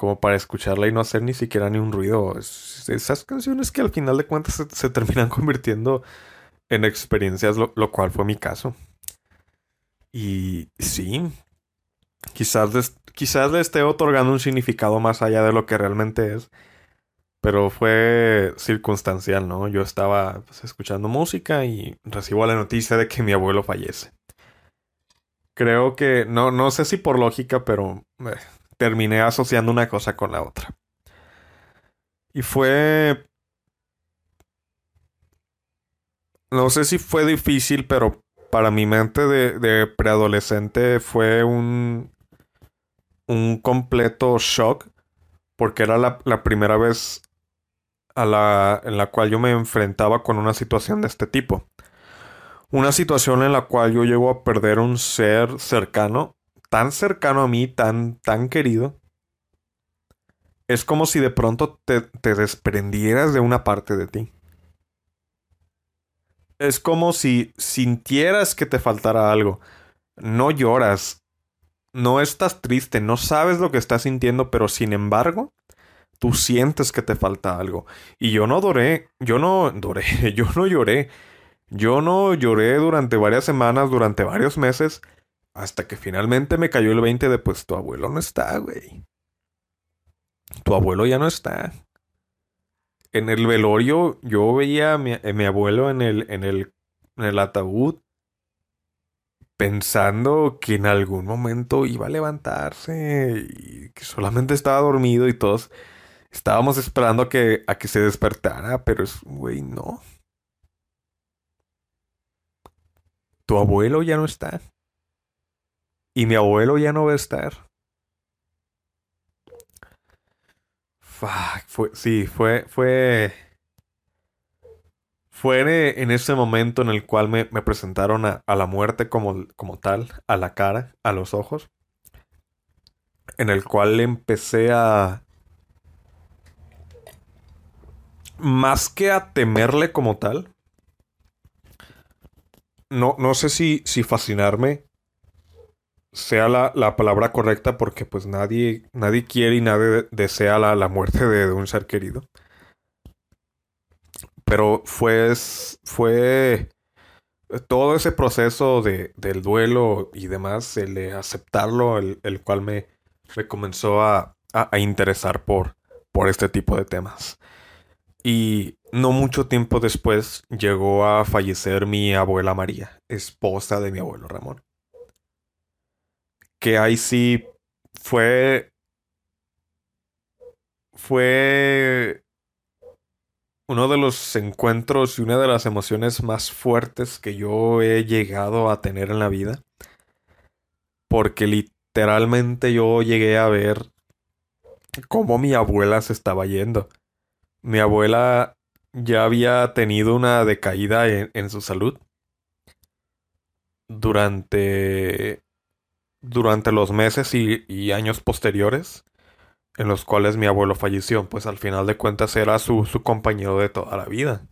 como para escucharla y no hacer ni siquiera ni un ruido. esas canciones que al final de cuentas se, terminan convirtiendo en experiencias, lo, cual fue mi caso. Y sí, quizás, quizás le esté otorgando un significado más allá de lo que realmente es. Pero fue circunstancial, ¿no? Yo estaba pues, escuchando música y recibo la noticia de que mi abuelo fallece. Creo que, no, no sé si por lógica, pero eh, terminé asociando una cosa con la otra. Y fue... No sé si fue difícil, pero para mi mente de, preadolescente fue un, un completo shock, porque era la, la primera vez a la, en la cual yo me enfrentaba con una situación de este tipo. Una situación en la cual yo llego a perder un ser cercano tan cercano a mí, tan, tan querido, es como si de pronto te, te desprendieras de una parte de ti. Es como si sintieras que te faltara algo. No lloras, no estás triste, no sabes lo que estás sintiendo, pero sin embargo, tú sientes que te falta algo. Y yo no doré, yo no doré, yo no lloré. Yo no lloré durante varias semanas, durante varios meses, hasta que finalmente me cayó el 20 de pues tu abuelo no está, güey. Tu abuelo ya no está. En el velorio yo veía a mi, abuelo en el, en, el, en el ataúd pensando que en algún momento iba a levantarse y que solamente estaba dormido y todos estábamos esperando a que, a que se despertara, pero es, güey, no. Tu abuelo ya no está. Y mi abuelo ya no va a estar. Fuck, fue, sí, fue, fue, fue en ese momento en el cual me, presentaron a, la muerte como, como tal, a la cara, a los ojos, en el cual empecé a, más que a temerle como tal, no, no sé si, si fascinarme sea la, palabra correcta porque pues nadie, nadie quiere y nadie desea la, muerte de, un ser querido. Pero fue, fue todo ese proceso de, del duelo y demás, el de aceptarlo, el, cual me, me comenzó a, a, interesar por, por este tipo de temas. Y no mucho tiempo después llegó a fallecer mi abuela María, esposa de mi abuelo Ramón que ahí sí fue. Fue uno de los encuentros y una de las emociones más fuertes que yo he llegado a tener en la vida. Porque literalmente yo llegué a ver cómo mi abuela se estaba yendo. Mi abuela ya había tenido una decaída en, su salud durante durante los meses y, años posteriores en los cuales mi abuelo falleció, pues al final de cuentas era su, compañero de toda la vida.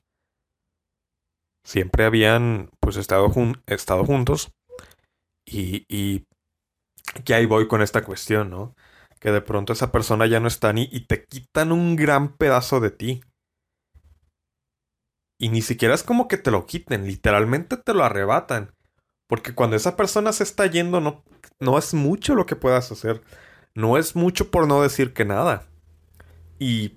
Siempre habían pues estado, juntos y, y que ahí voy con esta cuestión, ¿no? Que de pronto esa persona ya no está ni y te quitan un gran pedazo de ti. Y ni siquiera es como que te lo quiten, literalmente te lo arrebatan. Porque cuando esa persona se está yendo, no, no es mucho lo que puedas hacer. No es mucho por no decir que nada. Y,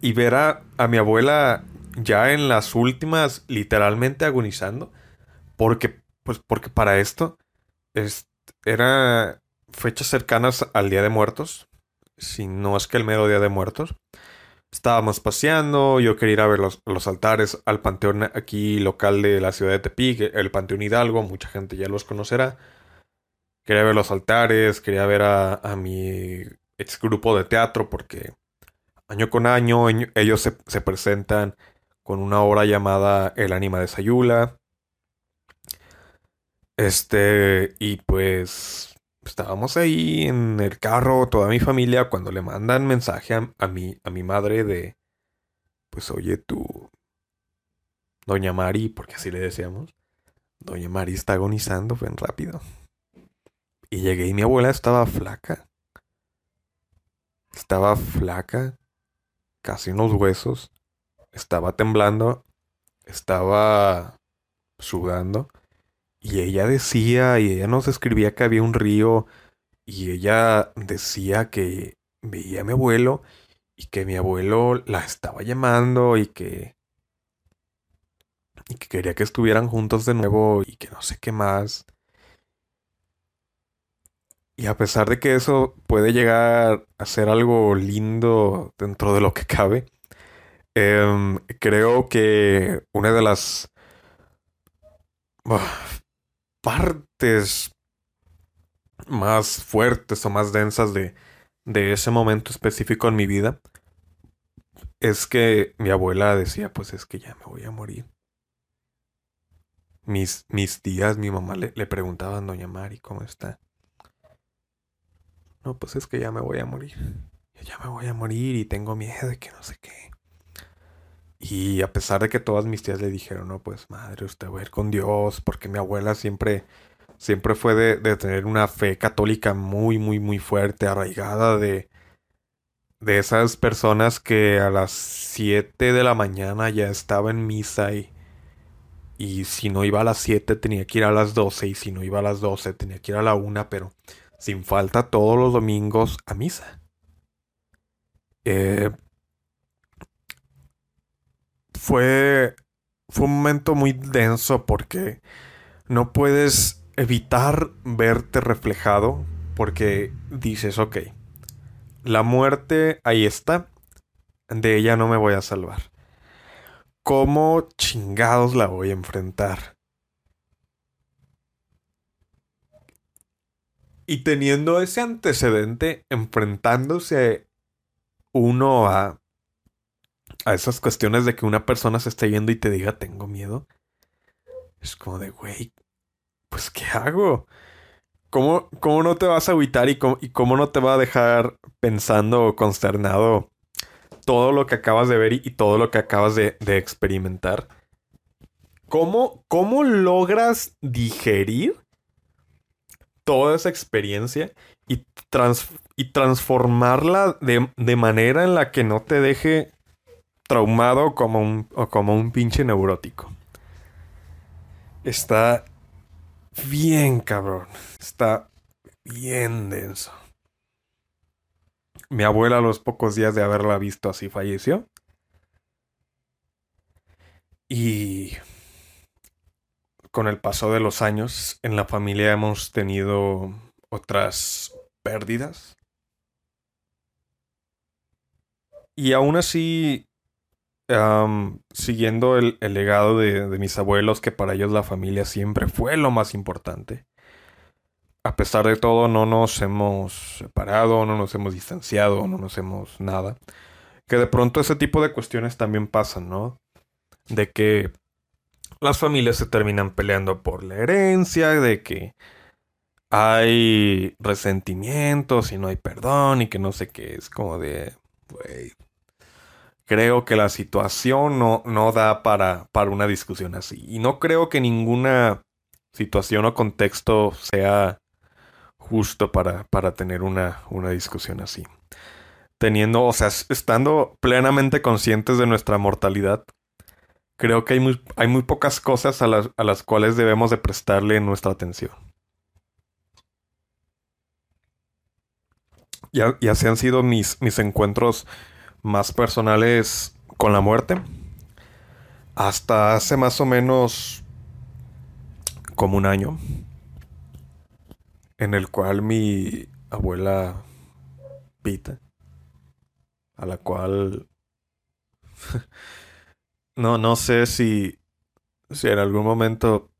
y ver a, mi abuela ya en las últimas, literalmente agonizando, porque, pues, porque para esto es, era fechas cercanas al Día de Muertos, si no es que el mero Día de Muertos. Estábamos paseando, yo quería ir a ver los, los, altares al panteón aquí local de la ciudad de Tepic, el Panteón Hidalgo, mucha gente ya los conocerá. Quería ver los altares, quería ver a, a mi ex grupo de teatro porque año con año ellos se, se presentan con una obra llamada El ánima de Sayula. Este, y pues estábamos ahí en el carro, toda mi familia, cuando le mandan mensaje a, mi, a mi madre de, pues oye tú, Doña Mari, porque así le decíamos, Doña Mari está agonizando, ven rápido. Y llegué y mi abuela estaba flaca. Estaba flaca, casi unos huesos. Estaba temblando, estaba sudando. Y ella decía, y ella nos escribía que había un río, y ella decía que veía a mi abuelo y que mi abuelo la estaba llamando y que y que quería que estuvieran juntos de nuevo y que no sé qué más. Y a pesar de que eso puede llegar a ser algo lindo dentro de lo que cabe, em, creo que una de las partes más fuertes o más densas de, de ese momento específico en mi vida es que mi abuela decía, pues es que ya me voy a morir. Mis, mis tías, mi mamá le, le preguntaban, doña Mari, ¿cómo está? No, pues es que ya me voy a morir. Ya me voy a morir y tengo miedo de que no sé qué. Y a pesar de que todas mis tías le dijeron, no, pues madre, usted va a ir con Dios, porque mi abuela siempre, siempre fue de, tener una fe católica muy, muy, muy fuerte, arraigada de, de esas personas que a las 7 de la mañana ya estaba en misa y, y si no iba a las 7 tenía que ir a las 12 y si no iba a las 12 tenía que ir a la 1, pero sin falta todos los domingos a misa. Eh, fue, fue un momento muy denso porque no puedes evitar verte reflejado porque dices, ok, la muerte ahí está, de ella no me voy a salvar. ¿Cómo chingados la voy a enfrentar? Y teniendo ese antecedente, enfrentándose uno a, a esas cuestiones de que una persona se esté yendo y te diga tengo miedo, es como de, güey, pues ¿qué hago? ¿Cómo, ¿Cómo, no te vas a agüitar y cómo, y cómo no te va a dejar pensando o consternado todo lo que acabas de ver y, todo lo que acabas de, de experimentar? ¿Cómo, ¿Cómo logras digerir toda esa experiencia y, y transformarla de, de, manera en la que no te deje traumado como un, o como un pinche neurótico. Está bien cabrón. Está bien denso. Mi abuela a los pocos días de haberla visto así falleció. Y con el paso de los años en la familia hemos tenido otras pérdidas. Y aún así, siguiendo el, legado de, de, mis abuelos, que para ellos la familia siempre fue lo más importante. A pesar de todo, no nos hemos separado, no nos hemos distanciado, no nos hemos nada. Que de pronto ese tipo de cuestiones también pasan, ¿no? De que las familias se terminan peleando por la herencia, de que hay resentimientos y no hay perdón y que no sé qué. Es como de, güey, creo que la situación no, no da para, para una discusión así. Y no creo que ninguna situación o contexto sea justo para, para tener una, una discusión así. Teniendo, o sea, estando plenamente conscientes de nuestra mortalidad, creo que hay muy, hay muy pocas cosas a las, a las cuales debemos de prestarle nuestra atención. Ya, ya han sido mis, mis encuentros más personales con la muerte. hasta hace más o menos como un año, en el cual mi abuela Pita, a la cual no, no sé si, si en algún momento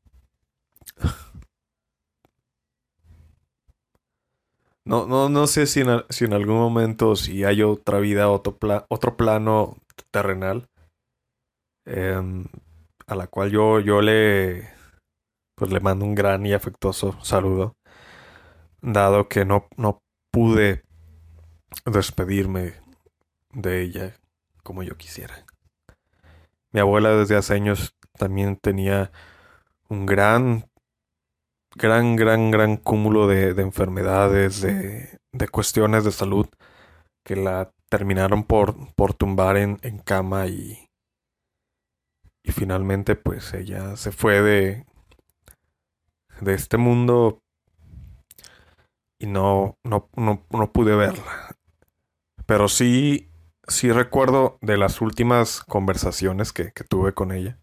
No, no, no sé si en, si en algún momento, si hay otra vida, otro, otro plano terrenal, em, a la cual yo, yo le, pues le mando un gran y afectuoso saludo, dado que no, no pude despedirme de ella como yo quisiera. Mi abuela desde hace años también tenía un gran gran, gran, gran cúmulo de, enfermedades, de, de, cuestiones de salud que la terminaron por, por tumbar en, en cama y, y finalmente pues ella se fue de, de este mundo y no, no, no, no pude verla. Pero sí, sí recuerdo de las últimas conversaciones que, que tuve con ella.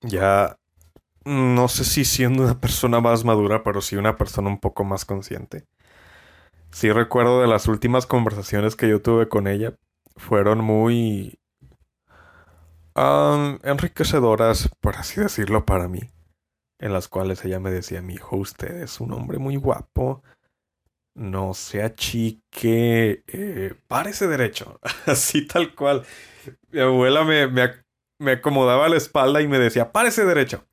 Ya no sé si siendo una persona más madura, pero sí una persona un poco más consciente. Sí recuerdo de las últimas conversaciones que yo tuve con ella. Fueron muy enriquecedoras, por así decirlo, para mí. En las cuales ella me decía, mi hijo, usted es un hombre muy guapo. No se achique. Eh, párese derecho. así tal cual. Mi abuela me, me, me acomodaba la espalda y me decía, párese derecho.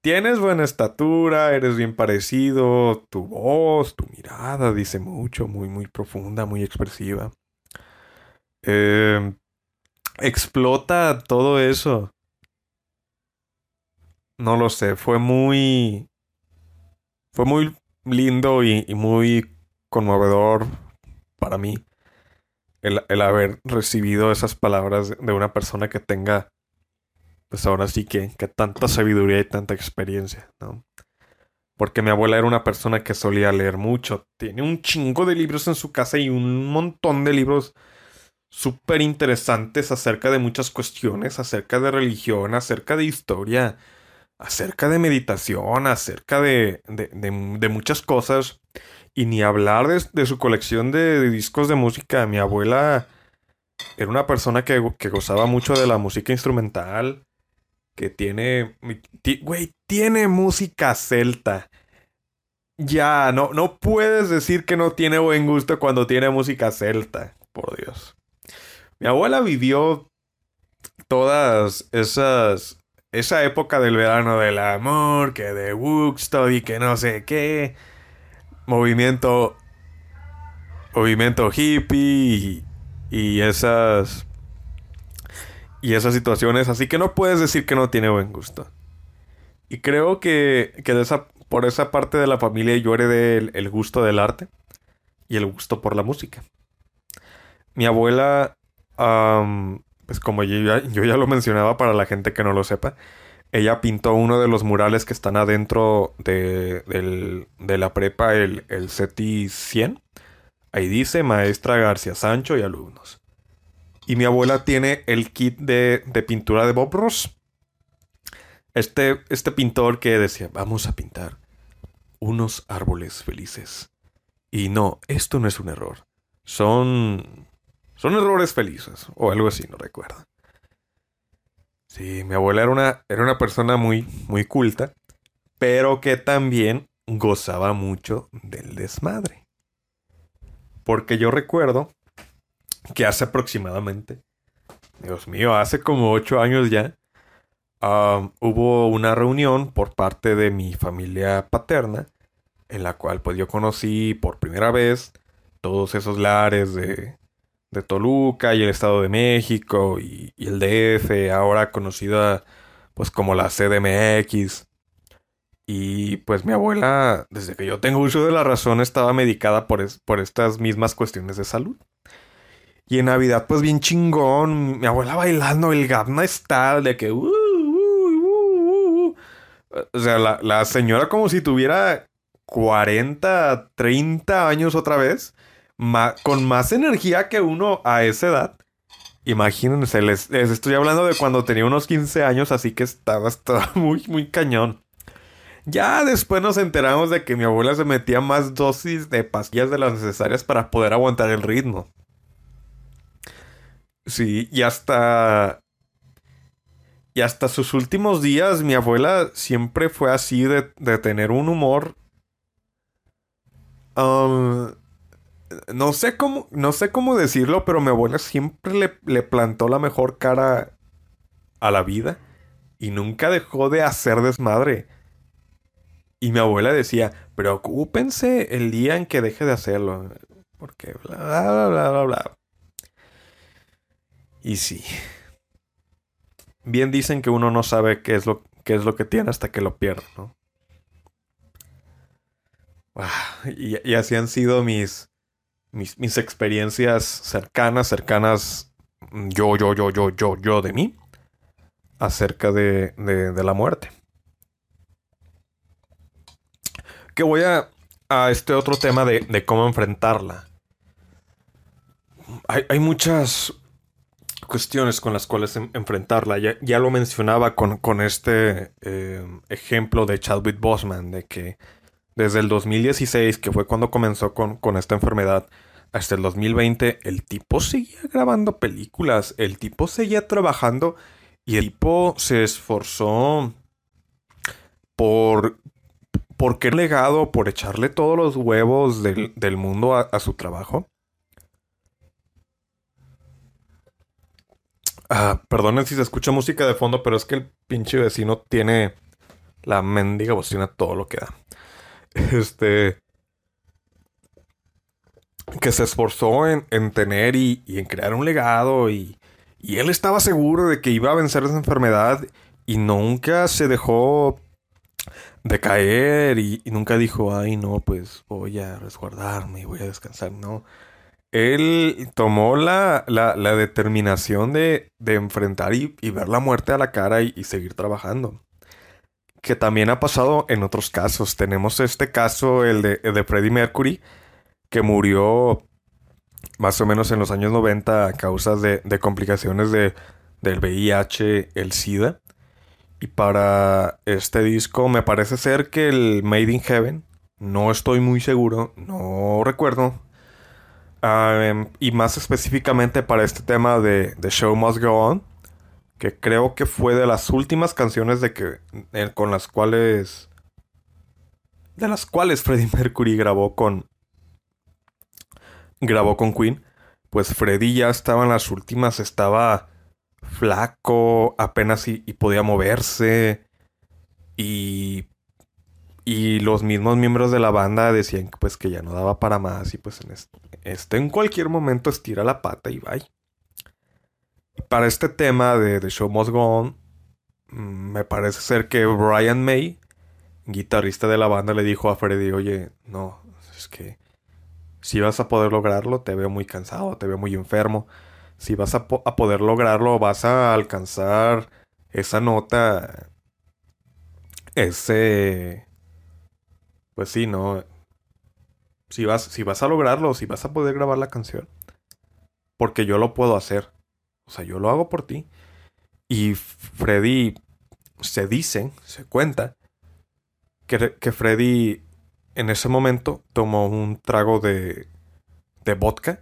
Tienes buena estatura, eres bien parecido, tu voz, tu mirada dice mucho, muy, muy profunda, muy expresiva. Em, explota todo eso. No lo sé, fue muy... Fue muy lindo y, muy conmovedor para mí el, el, haber recibido esas palabras de una persona que tenga pues ahora sí que, que tanta sabiduría y tanta experiencia, ¿no? Porque mi abuela era una persona que solía leer mucho. Tiene un chingo de libros en su casa y un montón de libros súper interesantes acerca de muchas cuestiones, acerca de religión, acerca de historia, acerca de meditación, acerca de, de, de, muchas cosas. Y ni hablar de, su colección de, discos de música. Mi abuela era una persona que, que gozaba mucho de la música instrumental que tiene, güey, tiene música celta. Ya, no, no puedes decir que no tiene buen gusto cuando tiene música celta, por Dios. Mi abuela vivió todas esas, esa época del verano del amor, que de Woodstock y que no sé qué, movimiento, movimiento hippie y, esas y esas situaciones, así que no puedes decir que no tiene buen gusto. Y creo que, que esa, por esa parte de la familia yo heredé el, gusto del arte y el gusto por la música. Mi abuela, pues como yo ya, lo mencionaba para la gente que no lo sepa, ella pintó uno de los murales que están adentro de, de la prepa, el, el CETI 100. Ahí dice Maestra García Sancho y alumnos. Y mi abuela tiene el kit de, pintura de Bob Ross. Este, este pintor que decía, vamos a pintar unos árboles felices. Y no, esto no es un error. Son... Son errores felices. O algo así, no recuerdo. Sí, mi abuela era una, era una persona muy, muy culta. Pero que también gozaba mucho del desmadre. Porque yo recuerdo que hace aproximadamente, Dios mío, hace como ocho años ya, hubo una reunión por parte de mi familia paterna, en la cual pues yo conocí por primera vez todos esos lares de, de Toluca y el Estado de México y, el DF, ahora conocida pues como la CDMX. Y pues mi abuela, desde que yo tengo uso de la razón, estaba medicada por, por estas mismas cuestiones de salud. Y en Navidad, pues bien chingón. Mi abuela bailando el Gabna Style de que. Uh, uh, uh, o sea, la, señora como si tuviera 40, 30 años otra vez. Con más energía que uno a esa edad. Imagínense, les, estoy hablando de cuando tenía unos 15 años, así que estaba, estaba muy, muy cañón. Ya después nos enteramos de que mi abuela se metía más dosis de pastillas de las necesarias para poder aguantar el ritmo. Sí, y hasta. Y hasta sus últimos días, mi abuela siempre fue así de, tener un humor. Um, no sé cómo. No sé cómo decirlo, pero mi abuela siempre le, le plantó la mejor cara a la vida. Y nunca dejó de hacer desmadre. Y mi abuela decía, preocúpense el día en que deje de hacerlo. Porque bla, bla, bla, bla, bla. Y sí. Bien dicen que uno no sabe qué es lo, qué es lo que tiene hasta que lo pierde, ¿no? Y, así han sido mis, mis, experiencias cercanas, cercanas yo, yo, yo, yo, yo, yo de mí, acerca de, de la muerte. que voy a, a este otro tema de, cómo enfrentarla. Hay, muchas cuestiones con las cuales enfrentarla. Ya, lo mencionaba con, este eh, ejemplo de Chadwick Boseman, de que desde el 2016, que fue cuando comenzó con, con esta enfermedad, hasta el 2020, el tipo seguía grabando películas, el tipo seguía trabajando y el tipo se esforzó por por legado, por echarle todos los huevos del, mundo a, su trabajo. Ah, perdonen si se escucha música de fondo, pero es que el pinche vecino tiene la mendiga bocina todo lo que da. Este. Que se esforzó en, tener y, y, en crear un legado. Y, y él estaba seguro de que iba a vencer esa enfermedad. Y nunca se dejó de caer y, nunca dijo, ay no, pues voy a resguardarme y voy a descansar, no. Él tomó la, la, determinación de, de enfrentar y, ver la muerte a la cara y, seguir trabajando. Que también ha pasado en otros casos. Tenemos este caso, el de, de Freddie Mercury, que murió más o menos en los años 90 a causa de, de complicaciones de, del VIH, el SIDA. Y para este disco me parece ser que el Made in Heaven, no estoy muy seguro, no recuerdo. y más específicamente para este tema de The Show Must Go On, que creo que fue de las últimas canciones de que, eh, con las cuales... De las cuales Freddie Mercury grabó con... Grabó con Queen. Pues Freddie ya estaba en las últimas, estaba flaco, apenas y, podía moverse. Y, y los mismos miembros de la banda decían pues que ya no daba para más y pues en este, en cualquier momento estira la pata y bye. Para este tema de The Show Must Go On, mm, me parece ser que Brian May, guitarrista de la banda, le dijo a Freddy, oye, no, es que si vas a poder lograrlo, te veo muy cansado, te veo muy enfermo si vas a, poder lograrlo, vas a alcanzar esa nota, ese, pues sí, ¿no? Si vas, si vas a lograrlo, si vas a poder grabar la canción, porque yo lo puedo hacer, o sea, yo lo hago por ti. Y Freddy se dice, se cuenta, que, que Freddy en ese momento tomó un trago de, de vodka,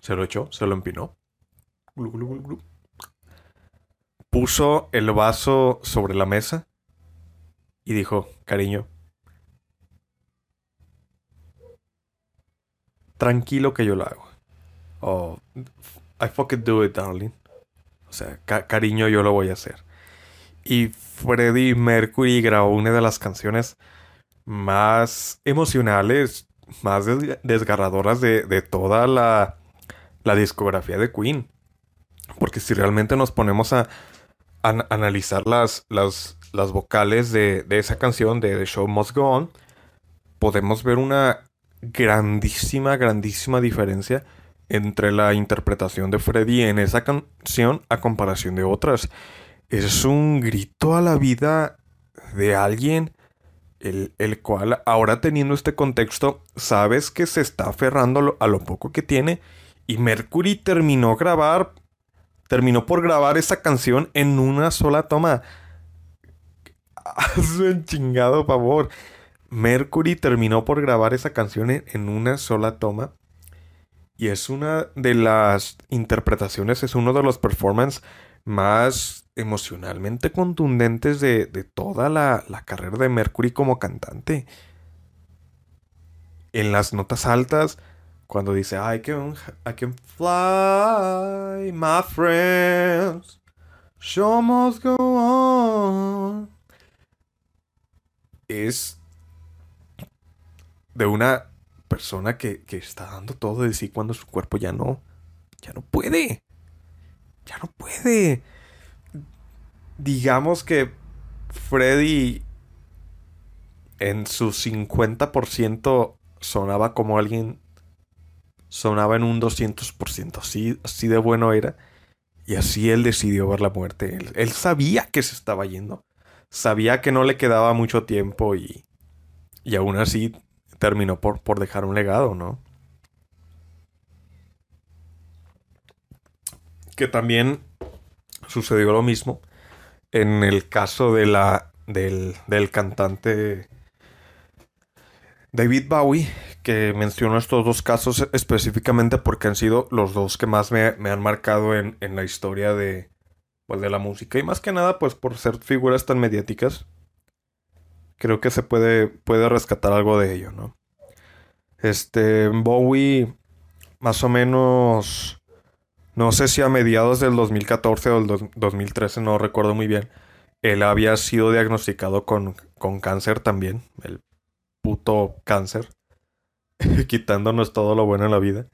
se lo echó, se lo empinó Puso el vaso sobre la mesa y dijo, cariño, tranquilo que yo lo hago. Oh, I fucking do it, darling. O sea, cariño, yo lo voy a hacer. Y Freddie Mercury grabó una de las canciones más emocionales, más desgarradoras de, de toda la, la discografía de Queen. Porque si realmente nos ponemos a, analizar las, las, las vocales de, esa canción de The Show Must Go On, podemos ver una grandísima, grandísima diferencia entre la interpretación de Freddy en esa canción a comparación de otras. Es un grito a la vida de alguien el, el, cual ahora teniendo este contexto sabes que se está aferrando a lo poco que tiene y Mercury terminó grabar terminó por grabar esa canción en una sola toma. Haz un chingado favor. Mercury terminó por grabar esa canción en, una sola toma. Y es una de las interpretaciones, es uno de los performances más emocionalmente contundentes de, toda la, la, carrera de Mercury como cantante. En las notas altas, cuando dice, I can, I can fly, my friends. Show must go on. Es de una persona que, que, está dando todo de sí cuando su cuerpo ya no, ya no puede. Ya no puede. Digamos que Freddy en su 50% sonaba como alguien sonaba en un 200%. Así, así de bueno era. Y así él decidió ver la muerte. Él, sabía que se estaba yendo. Sabía que no le quedaba mucho tiempo y, y aún así terminó por, por dejar un legado, ¿no? Que también sucedió lo mismo en el caso de la, del, del cantante David Bowie, que menciono estos dos casos específicamente porque han sido los dos que más me, han marcado en, la historia de, pues, de la música. Y más que nada, pues por ser figuras tan mediáticas, creo que se puede, puede rescatar algo de ello, ¿no? Este, Bowie, más o menos, no sé si a mediados del 2014 o el 2013, no recuerdo muy bien, él había sido diagnosticado con, con cáncer también, el puto cáncer. Quitándonos todo lo bueno en la vida.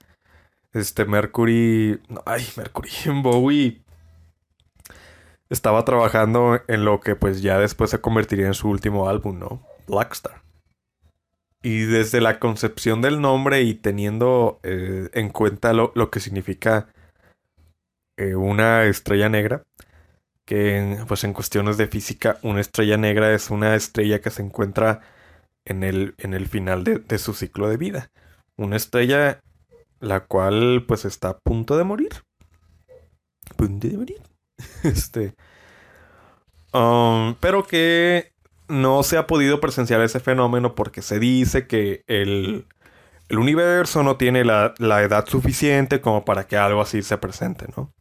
Este, Mercury. Ay, Mercury. Bowie. Estaba trabajando en lo que pues ya después se convertiría en su último álbum, ¿no? Blackstar. Y desde la concepción del nombre y teniendo eh, en cuenta lo, que significa eh, una estrella negra, que pues en cuestiones de física una estrella negra es una estrella que se encuentra en el, en el final de, su ciclo de vida. Una estrella la cual pues está a punto de morir. Punto de morir. este. Um, pero que no se ha podido presenciar ese fenómeno porque se dice que el, el universo no tiene la, la, edad suficiente como para que algo así se presente, ¿no?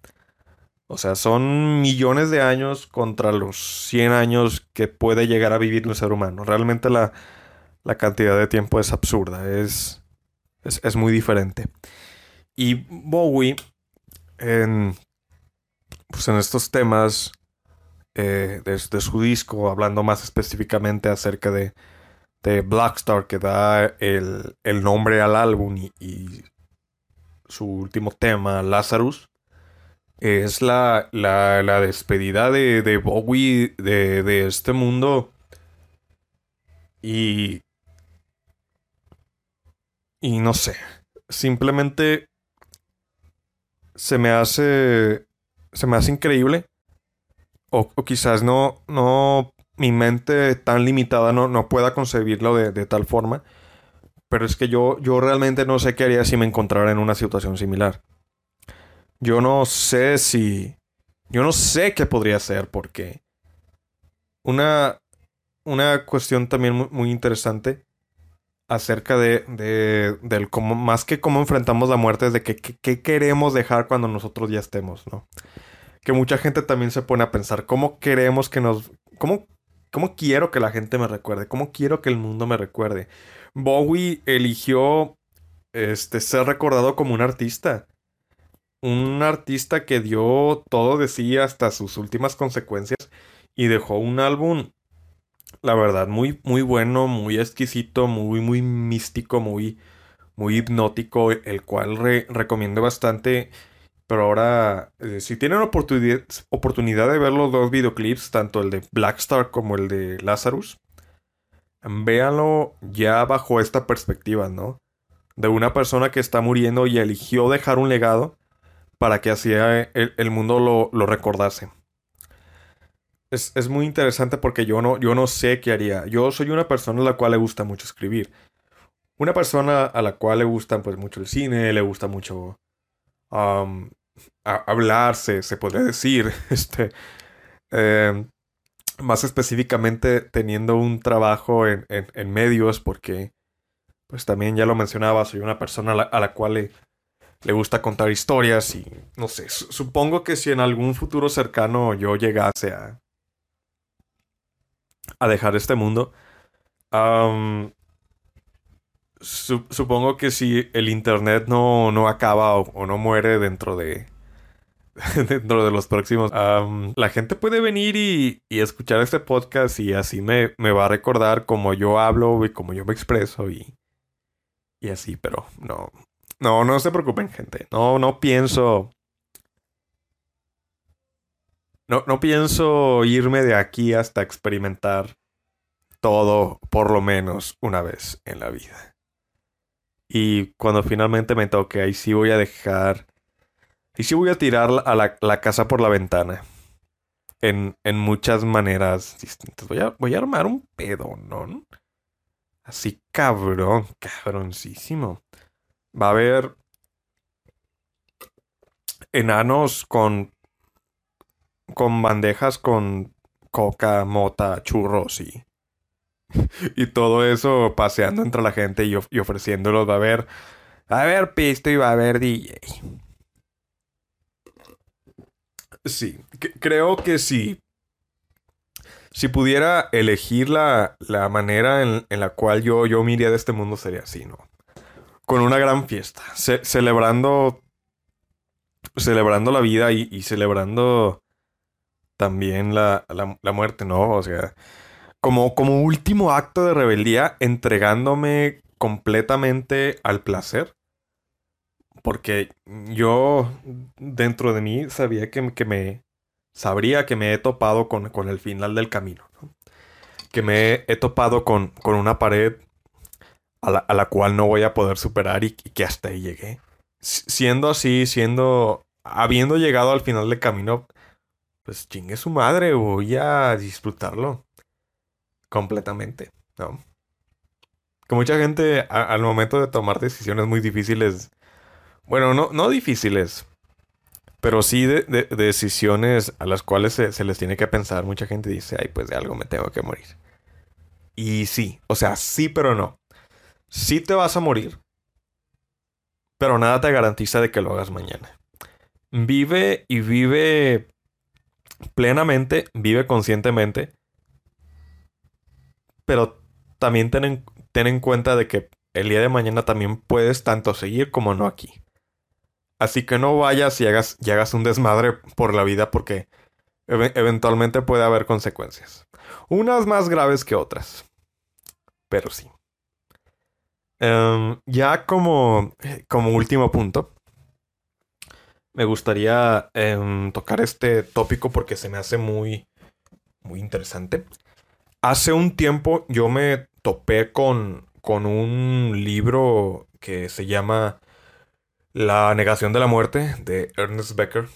O sea, son millones de años contra los 100 años que puede llegar a vivir un ser humano. Realmente la, la cantidad de tiempo es absurda, es, es, muy diferente. Y Bowie, en, pues en estos temas eh, de, su disco, hablando más específicamente acerca de, de Blackstar, que da el, nombre al álbum y, su último tema, Lazarus, es la, la, la despedida de, de Bowie de, este mundo. Y y no sé, simplemente se me hace, se me hace increíble. O, quizás no, no, mi mente tan limitada no, no pueda concebirlo de, tal forma. Pero es que yo, yo realmente no sé qué haría si me encontrara en una situación similar. Yo no sé si... Yo no sé qué podría hacer porque... Una, una cuestión también muy interesante acerca de, de del cómo, más que cómo enfrentamos la muerte, es de qué queremos dejar cuando nosotros ya estemos, ¿no? Que mucha gente también se pone a pensar, ¿cómo queremos que nos... ¿Cómo, cómo quiero que la gente me recuerde? ¿Cómo quiero que el mundo me recuerde? Bowie eligió este, ser recordado como un artista. Un artista que dio todo de sí hasta sus últimas consecuencias y dejó un álbum la verdad, muy, muy bueno, muy exquisito, muy, muy místico, muy, muy hipnótico, el cual recomiendo bastante. Pero ahora, eh, si tienen oportunidad, oportunidad de ver los dos videoclips, tanto el de Blackstar como el de Lazarus, véanlo ya bajo esta perspectiva, ¿no? De una persona que está muriendo y eligió dejar un legado para que así el, el mundo lo, lo recordase es, muy interesante porque yo no, yo no sé qué haría. Yo soy una persona a la cual le gusta mucho escribir. Una persona a la cual le gusta pues mucho el cine, le gusta mucho hablarse, se podría decir, este, eh, más específicamente teniendo un trabajo en, en, medios, porque, pues también ya lo mencionaba, soy una persona a la, cual le, le, gusta contar historias y, no sé, supongo que si en algún futuro cercano yo llegase a, a dejar este mundo, supongo que si el Internet no, no acaba o no muere dentro de dentro de los próximos. la gente puede venir y, escuchar este podcast y así me, me, va a recordar cómo yo hablo y cómo yo me expreso y, y así, pero no. No, no se preocupen, gente. No, no pienso. No, no pienso irme de aquí hasta experimentar todo por lo menos una vez en la vida. Y cuando finalmente me toque, ahí sí voy a dejar y sí voy a tirar a la, casa por la ventana. En, en, muchas maneras distintas. Voy a, voy a armar un pedo, ¿no? Así cabrón, cabroncísimo. Va a haber enanos con con bandejas con coca, mota, churros y y todo eso paseando entre la gente y, ofreciéndolos. Va a haber, a ver pisto y va a haber DJ. Sí, creo que sí. Si pudiera elegir la, la manera en, la cual yo, yo me de este mundo sería así, ¿no? Con una gran fiesta, celebrando, celebrando la vida y, celebrando también la, la, muerte, ¿no? O sea, como, como último acto de rebeldía, entregándome completamente al placer porque yo dentro de mí sabía que, me sabría que me he topado con, el final del camino. Que me he topado con, con una pared a la, cual no voy a poder superar y, que hasta ahí llegué. siendo así, siendo. habiendo llegado al final del camino, pues chingue su madre, voy a disfrutarlo completamente, ¿no? Que mucha gente al momento de tomar decisiones muy difíciles bueno, no, no difíciles, pero sí de, decisiones a las cuales se, les tiene que pensar. Mucha gente dice, ay, pues de algo me tengo que morir. Y sí, o sea, sí, pero no. Sí te vas a morir, pero nada te garantiza de que lo hagas mañana. Vive y vive plenamente, vive conscientemente, pero también ten en, en cuenta de que el día de mañana también puedes tanto seguir como no aquí. Así que no vayas y hagas, y hagas un desmadre por la vida porque eventualmente puede haber consecuencias. Unas más graves que otras. Pero sí. Em, ya como, como último punto, me gustaría em, tocar este tópico porque se me hace muy, muy interesante. Hace un tiempo yo me topé con, con un libro que se llama la negación de la muerte de Ernest Becker,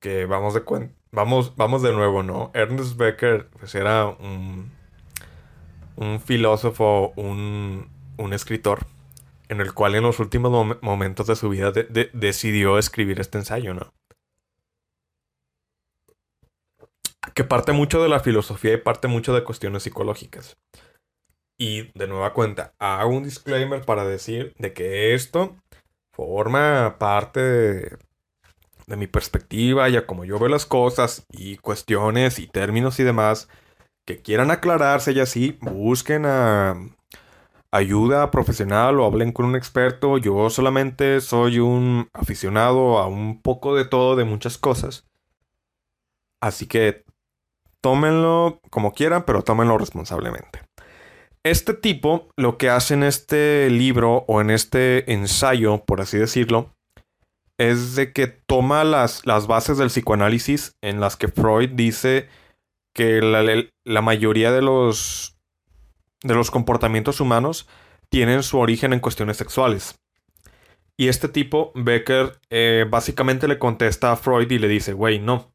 que vamos de vamos, vamos de nuevo, ¿no? Ernest Becker pues, era un, un filósofo, un, un, escritor, en el cual en los últimos momentos de su vida decidió escribir este ensayo, ¿no? Que parte mucho de la filosofía y parte mucho de cuestiones psicológicas. Y de nueva cuenta, hago un disclaimer para decir de que esto forma parte de, mi perspectiva y a como yo veo las cosas y cuestiones y términos y demás que quieran aclararse y así, busquen a ayuda profesional o hablen con un experto. Yo solamente soy un aficionado a un poco de todo, de muchas cosas. Así que tómenlo como quieran, pero tómenlo responsablemente. Este tipo lo que hace en este libro o en este ensayo, por así decirlo, es de que toma las, las bases del psicoanálisis en las que Freud dice que la, mayoría de los, de los comportamientos humanos tienen su origen en cuestiones sexuales. Y este tipo, Becker, eh, básicamente le contesta a Freud y le dice, güey, no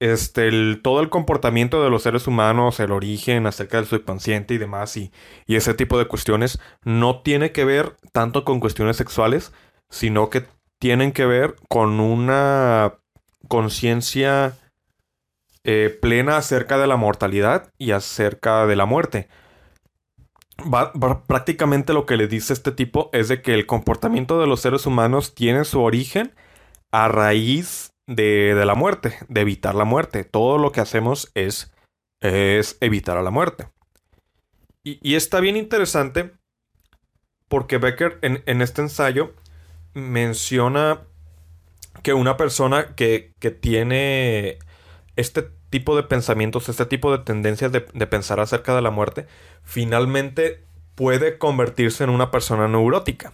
este, todo el comportamiento de los seres humanos, el origen acerca del subconsciente y demás, y, y, ese tipo de cuestiones, no tiene que ver tanto con cuestiones sexuales, sino que tienen que ver con una conciencia eh, plena acerca de la mortalidad y acerca de la muerte. Prácticamente lo que le dice este tipo es de que el comportamiento de los seres humanos tiene su origen a raíz de, la muerte, de evitar la muerte. Todo lo que hacemos es, es evitar a la muerte. Y, está bien interesante porque Becker en, este ensayo menciona que una persona que, que tiene este tipo de pensamientos, este tipo de tendencias de, pensar acerca de la muerte, finalmente puede convertirse en una persona neurótica.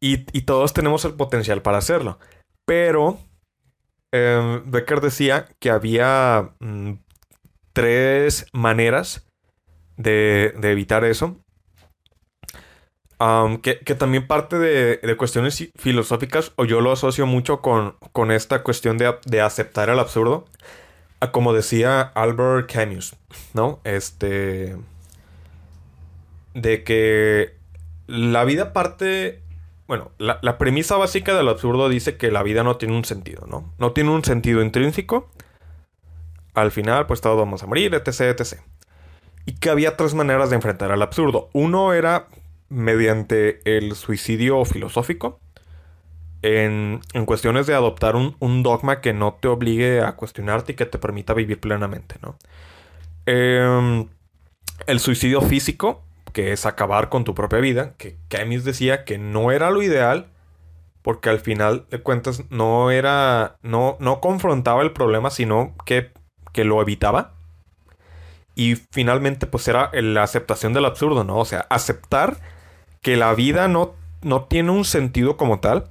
Y, todos tenemos el potencial para hacerlo. Pero em, Becker decía que había mm, tres maneras de, evitar eso. Que, también parte de, cuestiones filosóficas, o yo lo asocio mucho con, esta cuestión de, aceptar el absurdo, como decía Albert Camus, ¿no? Este. De que la vida parte. Bueno, la, la premisa básica del absurdo dice que la vida no tiene un sentido, ¿no? No tiene un sentido intrínseco. Al final, pues todos vamos a morir, etc, etc y que había tres maneras de enfrentar al absurdo. Uno era mediante el suicidio filosófico, en, cuestiones de adoptar un, dogma que no te obligue a cuestionarte y que te permita vivir plenamente, ¿no? Em, el suicidio físico, que es acabar con tu propia vida, que Camus decía que no era lo ideal, porque al final de cuentas no era, no, no confrontaba el problema, sino que, que lo evitaba. Y finalmente, pues era la aceptación del absurdo, ¿no? O sea, aceptar que la vida no, no tiene un sentido como tal,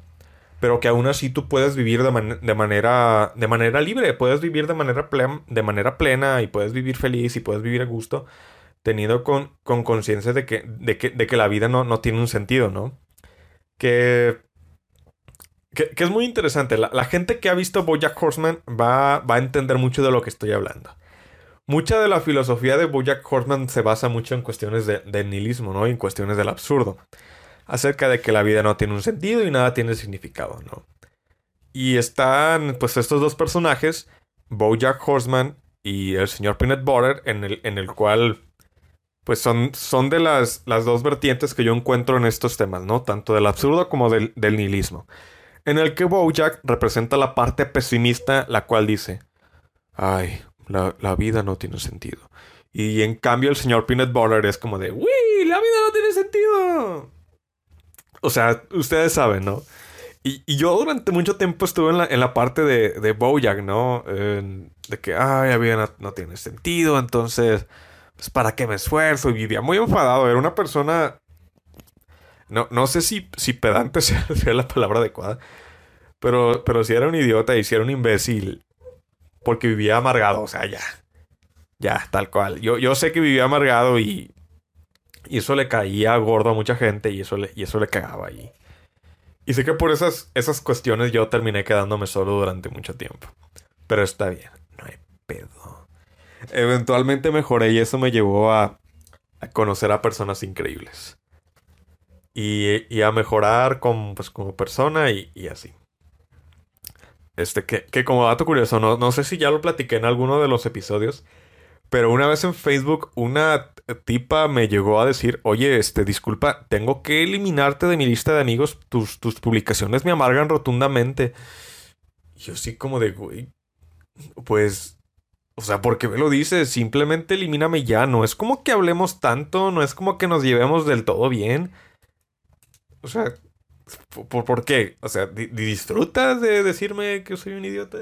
pero que aún así tú puedes vivir de, manera, de manera libre, puedes vivir de manera, de manera plena y puedes vivir feliz y puedes vivir a gusto, tenido con conciencia de, que, de, que, de que la vida no, no tiene un sentido, ¿no? Que que, es muy interesante. La, gente que ha visto Bojack Horseman va, va, a entender mucho de lo que estoy hablando mucha de la filosofía de Bojack Horseman se basa mucho en cuestiones de, del nihilismo, ¿no? En cuestiones del absurdo. Acerca de que la vida no tiene un sentido y nada tiene significado, ¿no? Y están, pues, estos dos personajes, Bojack Horseman y el señor Peanut Butter, en el, en el cual, pues, son, son de las, las dos vertientes que yo encuentro en estos temas, ¿no? Tanto del absurdo como del, del nihilismo. En el que Bojack representa la parte pesimista, la cual dice, ay, la, vida no tiene sentido. Y en cambio el señor Peanut Butter es como de, ¡Uy! ¡La vida no tiene sentido! O sea, ustedes saben, ¿no? Y, yo durante mucho tiempo estuve en la, en la parte de, de Bojack, ¿no? de que, ay, la vida no, tiene sentido, entonces, pues, ¿para qué me esfuerzo? Y vivía muy enfadado. Era una persona... No, no sé si, si pedante sea, la palabra adecuada. Pero, pero si era un idiota y si era un imbécil porque vivía amargado, o sea, ya. Ya, tal cual. Yo, yo sé que vivía amargado y, y eso le caía gordo a mucha gente y eso le, y eso le cagaba. Y, y sé que por esas, esas cuestiones yo terminé quedándome solo durante mucho tiempo. Pero está bien, no hay pedo. Eventualmente mejoré y eso me llevó a, a conocer a personas increíbles. Y, y a mejorar como, pues, como persona y, y así. Este, que, que como dato curioso, no, no sé si ya lo platiqué en alguno de los episodios, pero una vez en Facebook una tipa me llegó a decir, oye, este, disculpa, tengo que eliminarte de mi lista de amigos, tus, tus publicaciones me amargan rotundamente. Y yo sí como de, güey, pues, o sea, ¿por qué me lo dices? Simplemente elimíname ya, no es como que hablemos tanto, no es como que nos llevemos del todo bien. O sea, ¿Por, qué? O sea, ¿disfrutas de decirme que soy un idiota?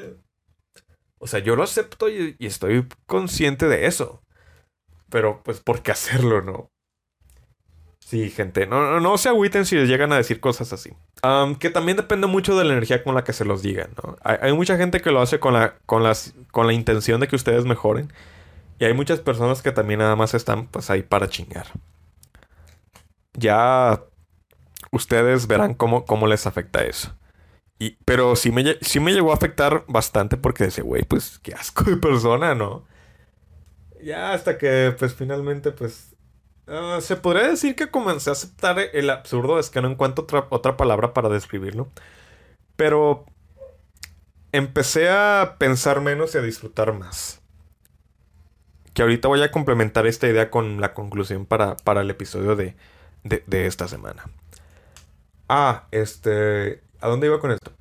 O sea, yo lo acepto y, estoy consciente de eso. Pero, pues, ¿por qué hacerlo, no? Sí, gente, no, no, se agüiten si les llegan a decir cosas así. que también depende mucho de la energía con la que se los digan, ¿no? Hay, mucha gente que lo hace con la, con, las, con la intención de que ustedes mejoren. Y hay muchas personas que también nada más están, pues, ahí para chingar. Ya ustedes verán cómo, cómo les afecta eso. Y, pero sí me, sí me llegó a afectar bastante porque decía, güey, pues qué asco de persona, ¿no? Ya hasta que, pues finalmente, pues Ah, se podría decir que comencé a aceptar el absurdo, es que no encuentro otra, otra palabra para describirlo. Pero empecé a pensar menos y a disfrutar más. Que ahorita voy a complementar esta idea con la conclusión para, para el episodio de, de, esta semana. Ah, este... ¿A dónde iba con esto?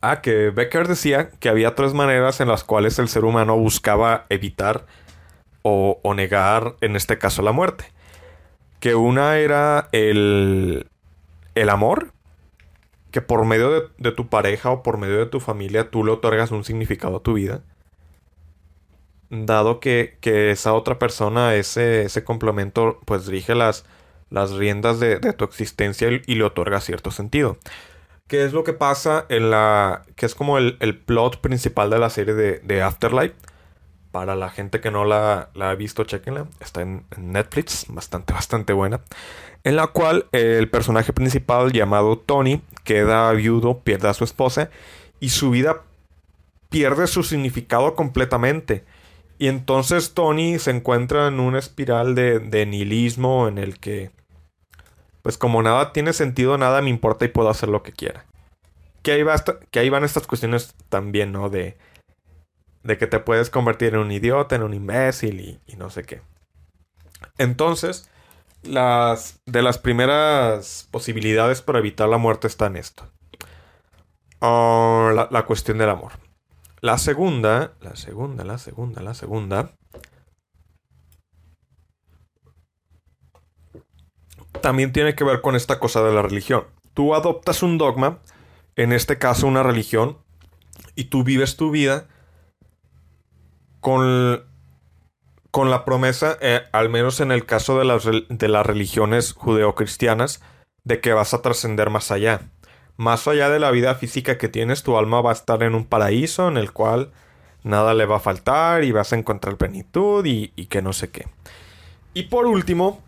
Ah, que Becker decía que había tres maneras en las cuales el ser humano buscaba evitar o, o negar, en este caso, la muerte. Que una era el, el amor, que por medio de, tu pareja o por medio de tu familia tú le otorgas un significado a tu vida. Dado que, esa otra persona, ese, ese complemento, pues dirige las, las riendas de, tu existencia y, le otorga cierto sentido. ¿Qué es lo que pasa en la... que es como el, plot principal de la serie de, Afterlife? Para la gente que no la, ha visto, chequenla. Está en, Netflix, bastante, bastante buena en la cual el personaje principal llamado Tony queda viudo, pierde a su esposa y su vida pierde su significado completamente. Y entonces Tony se encuentra en una espiral de, nihilismo en el que, pues como nada tiene sentido, nada me importa y puedo hacer lo que quiera. Que ahí, que ahí van estas cuestiones también, ¿no? De, de que te puedes convertir en un idiota, en un imbécil y, no sé qué. Entonces, las de las primeras posibilidades para evitar la muerte está en esto. Ah, la, cuestión del amor. La segunda, la segunda, la segunda, la segunda. También tiene que ver con esta cosa de la religión. Tú adoptas un dogma, en este caso una religión, y tú vives tu vida con con la promesa, eh, al menos en el caso de las, de las religiones judeocristianas, de que vas a trascender más allá. Más allá de la vida física que tienes, tu alma va a estar en un paraíso en el cual nada le va a faltar y vas a encontrar plenitud y, y que no sé qué. Y por último,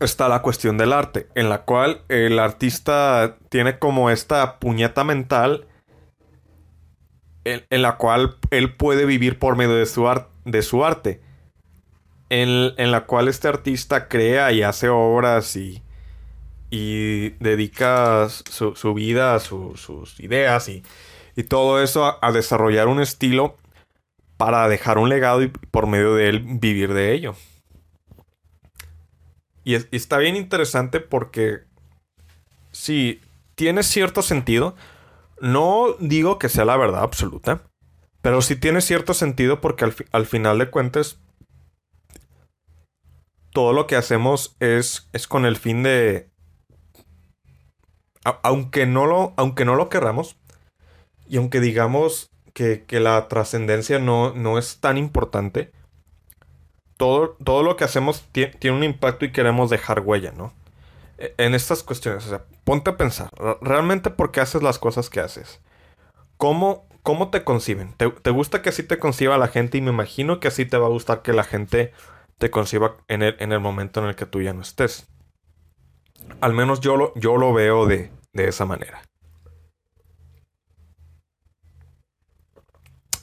está la cuestión del arte, en la cual el artista tiene como esta puñeta mental en, la cual él puede vivir por medio de su, de su arte en, la cual este artista crea y hace obras y, y dedica su, vida, sus ideas y, y todo eso a, desarrollar un estilo para dejar un legado y por medio de él vivir de ello. Y, y está bien interesante porque sí, tiene cierto sentido. No digo que sea la verdad absoluta, pero sí tiene cierto sentido porque al, al final de cuentas todo lo que hacemos es, es con el fin de... aunque, no lo, aunque no lo querramos, y aunque digamos que, la trascendencia no, no, es tan importante, todo, todo lo que hacemos tiene un impacto y queremos dejar huella, ¿no? E, en estas cuestiones, o sea, ponte a pensar, ¿realmente por qué haces las cosas que haces? ¿Cómo, cómo te conciben? ¿Te, ¿Te, gusta que así te conciba la gente? Y me imagino que así te va a gustar que la gente te conciba en el, en el momento en el que tú ya no estés. Al menos yo lo, yo lo veo de, esa manera.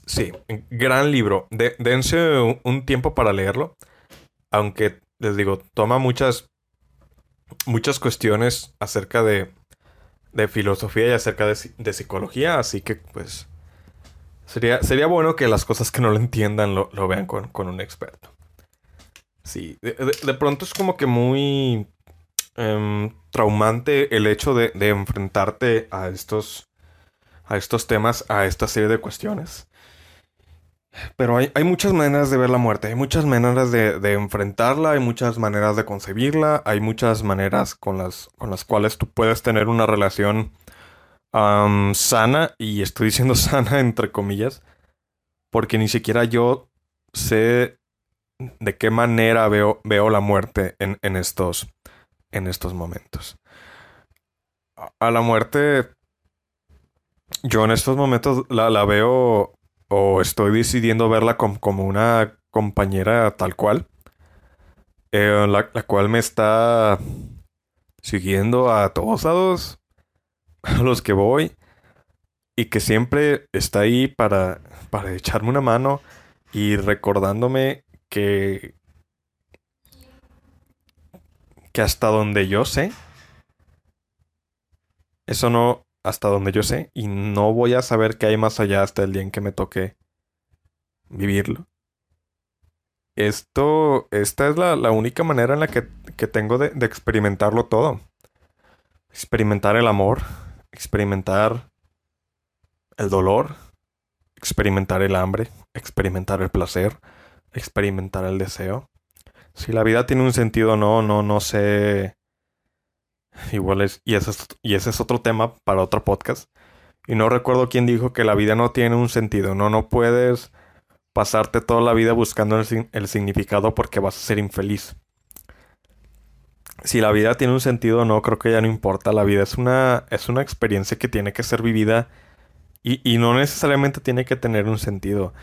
Sí, gran libro. dense un, tiempo para leerlo. Aunque les digo, toma muchas, muchas cuestiones acerca de, de filosofía y acerca de, psicología. Así que, pues, sería, sería bueno que las cosas que no lo entiendan lo, vean con, con un experto. Sí, de, pronto es como que muy em, traumante el hecho de, enfrentarte a estos, a estos temas, a esta serie de cuestiones. Pero hay, muchas maneras de ver la muerte, hay muchas maneras de, enfrentarla, hay muchas maneras de concebirla, hay muchas maneras con las, cuales tú puedes tener una relación sana, y estoy diciendo sana entre comillas, porque ni siquiera yo sé de qué manera veo, la muerte en, estos, en estos momentos. A la muerte, yo en estos momentos la, la veo o estoy decidiendo verla como una compañera tal cual, eh, la, la, cual me está siguiendo a todos lados, a los que voy, y que siempre está ahí para, para echarme una mano y recordándome que que hasta donde yo sé, eso no, hasta donde yo sé, y no voy a saber qué hay más allá hasta el día en que me toque vivirlo. Esto, esta es la, única manera en la que, tengo de, de experimentarlo todo. Experimentar el amor, experimentar el dolor, experimentar el hambre, experimentar el placer, experimentar el deseo. Si la vida tiene un sentido o no, no, no sé. Igual es. Y ese es, y ese es otro tema para otro podcast. Y no recuerdo quién dijo que la vida no tiene un sentido. No, no puedes pasarte toda la vida buscando el, el significado porque vas a ser infeliz. Si la vida tiene un sentido o no, creo que ya no importa. La vida es una, es una experiencia que tiene que ser vivida y, y no necesariamente tiene que tener un sentido.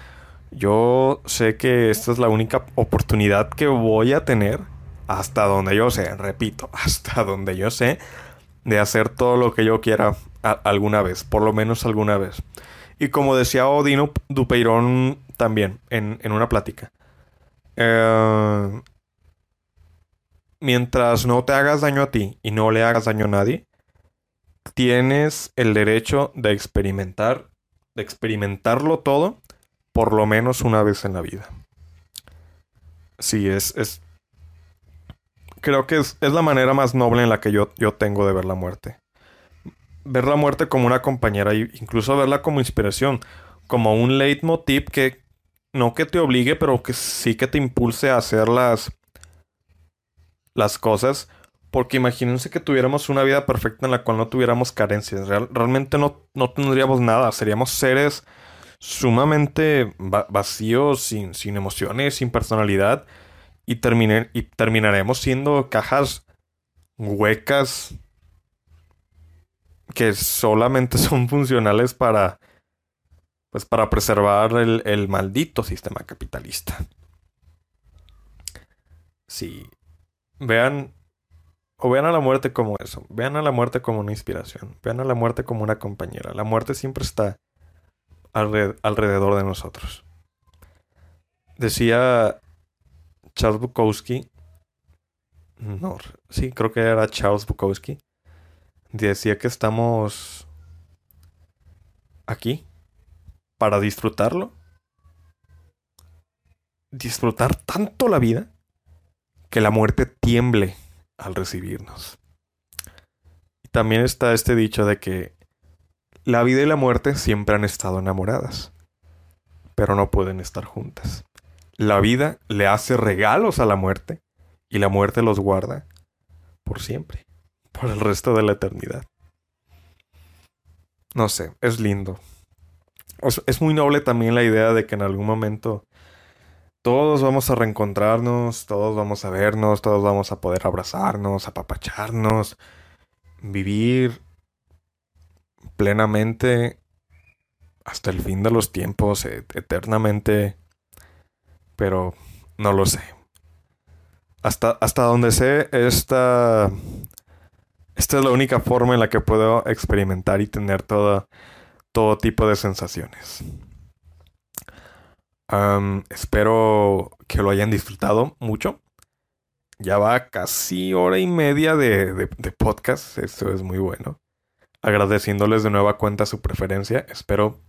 Yo sé que esta es la única oportunidad que voy a tener, hasta donde yo sé, repito, hasta donde yo sé, de hacer todo lo que yo quiera alguna vez, por lo menos alguna vez. Y como decía Odino Dupeirón también en, una plática, eh, mientras no te hagas daño a ti y no le hagas daño a nadie, tienes el derecho de experimentar, de experimentarlo todo por lo menos una vez en la vida. Sí, es, es creo que es, la manera más noble en la que yo, yo tengo de ver la muerte. Ver la muerte como una compañera incluso verla como inspiración, como un leitmotiv que no que te obligue, pero que sí que te impulse a hacer las, las cosas. Porque imagínense que tuviéramos una vida perfecta en la cual no tuviéramos carencias. realmente no, no tendríamos nada. Seríamos seres sumamente vacíos, sin, sin emociones, sin personalidad. Y, y terminaremos siendo cajas huecas que solamente son funcionales para pues para preservar el, el maldito sistema capitalista. Sí. Vean o vean a la muerte como eso. Vean a la muerte como una inspiración. Vean a la muerte como una compañera. La muerte siempre está alrededor de nosotros. Decía Charles Bukowski, no, sí, creo que era Charles Bukowski, decía que estamos aquí para disfrutarlo, disfrutar tanto la vida que la muerte tiemble al recibirnos. También está este dicho de que la vida y la muerte siempre han estado enamoradas, pero no pueden estar juntas. La vida le hace regalos a la muerte y la muerte los guarda por siempre, por el resto de la eternidad. No sé, es lindo. Es muy noble también la idea de que en algún momento todos vamos a reencontrarnos, todos vamos a vernos, todos vamos a poder abrazarnos, apapacharnos, vivir plenamente hasta el fin de los tiempos, e-, eternamente, pero no lo sé. Hasta, hasta donde sé, esta, esta es la única forma en la que puedo experimentar y tener todo, todo tipo de sensaciones. espero que lo hayan disfrutado mucho. Ya va casi hora y media de, de podcast. Esto es muy bueno agradeciéndoles de nueva cuenta su preferencia. Espero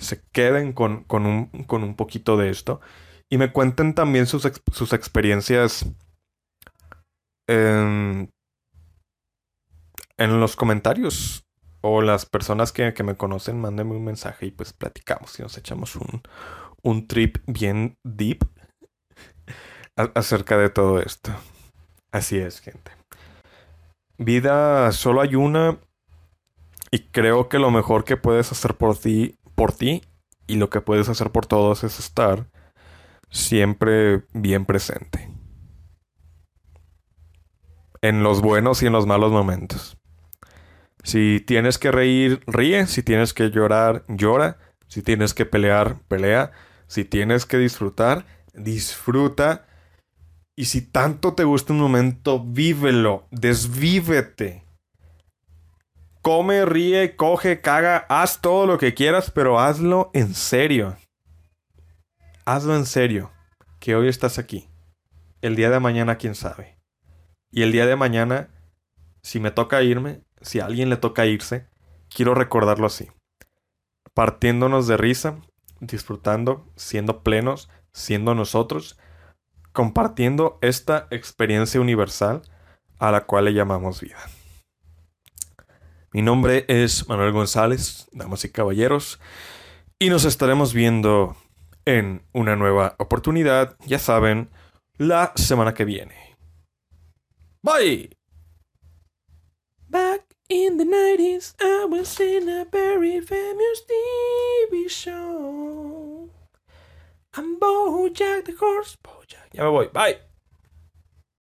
se queden con, un, poquito de esto y me cuenten también sus, experiencias en, en, los comentarios o las personas que, me conocen, mándenme un mensaje y pues platicamos y nos echamos un, un trip bien deep acerca de todo esto. Así es, gente. Vida solo hay una y creo que lo mejor que puedes hacer por ti, por ti y lo que puedes hacer por todos es estar siempre bien presente. En los buenos y en los malos momentos. Si tienes que reír, ríe. Si tienes que llorar, llora. Si tienes que pelear, pelea. Si tienes que disfrutar, disfruta. Y si tanto te gusta un momento, vívelo, desvívete. Come, ríe, coge, caga, haz todo lo que quieras, pero hazlo en serio. Hazlo en serio. Que hoy estás aquí. El día de mañana, quién sabe. Y el día de mañana, si me toca irme, si a alguien le toca irse, quiero recordarlo así. Partiéndonos de risa, disfrutando, siendo plenos, siendo nosotros, compartiendo esta experiencia universal a la cual le llamamos vida. Mi nombre es Manuel González, damas y caballeros, y nos estaremos viendo en una nueva oportunidad, ya saben, la semana que viene. Bye. Back in the 90s, I was in a very famous TV show. I'm Bojack the Horse. Bojack. Ya me voy. Bye.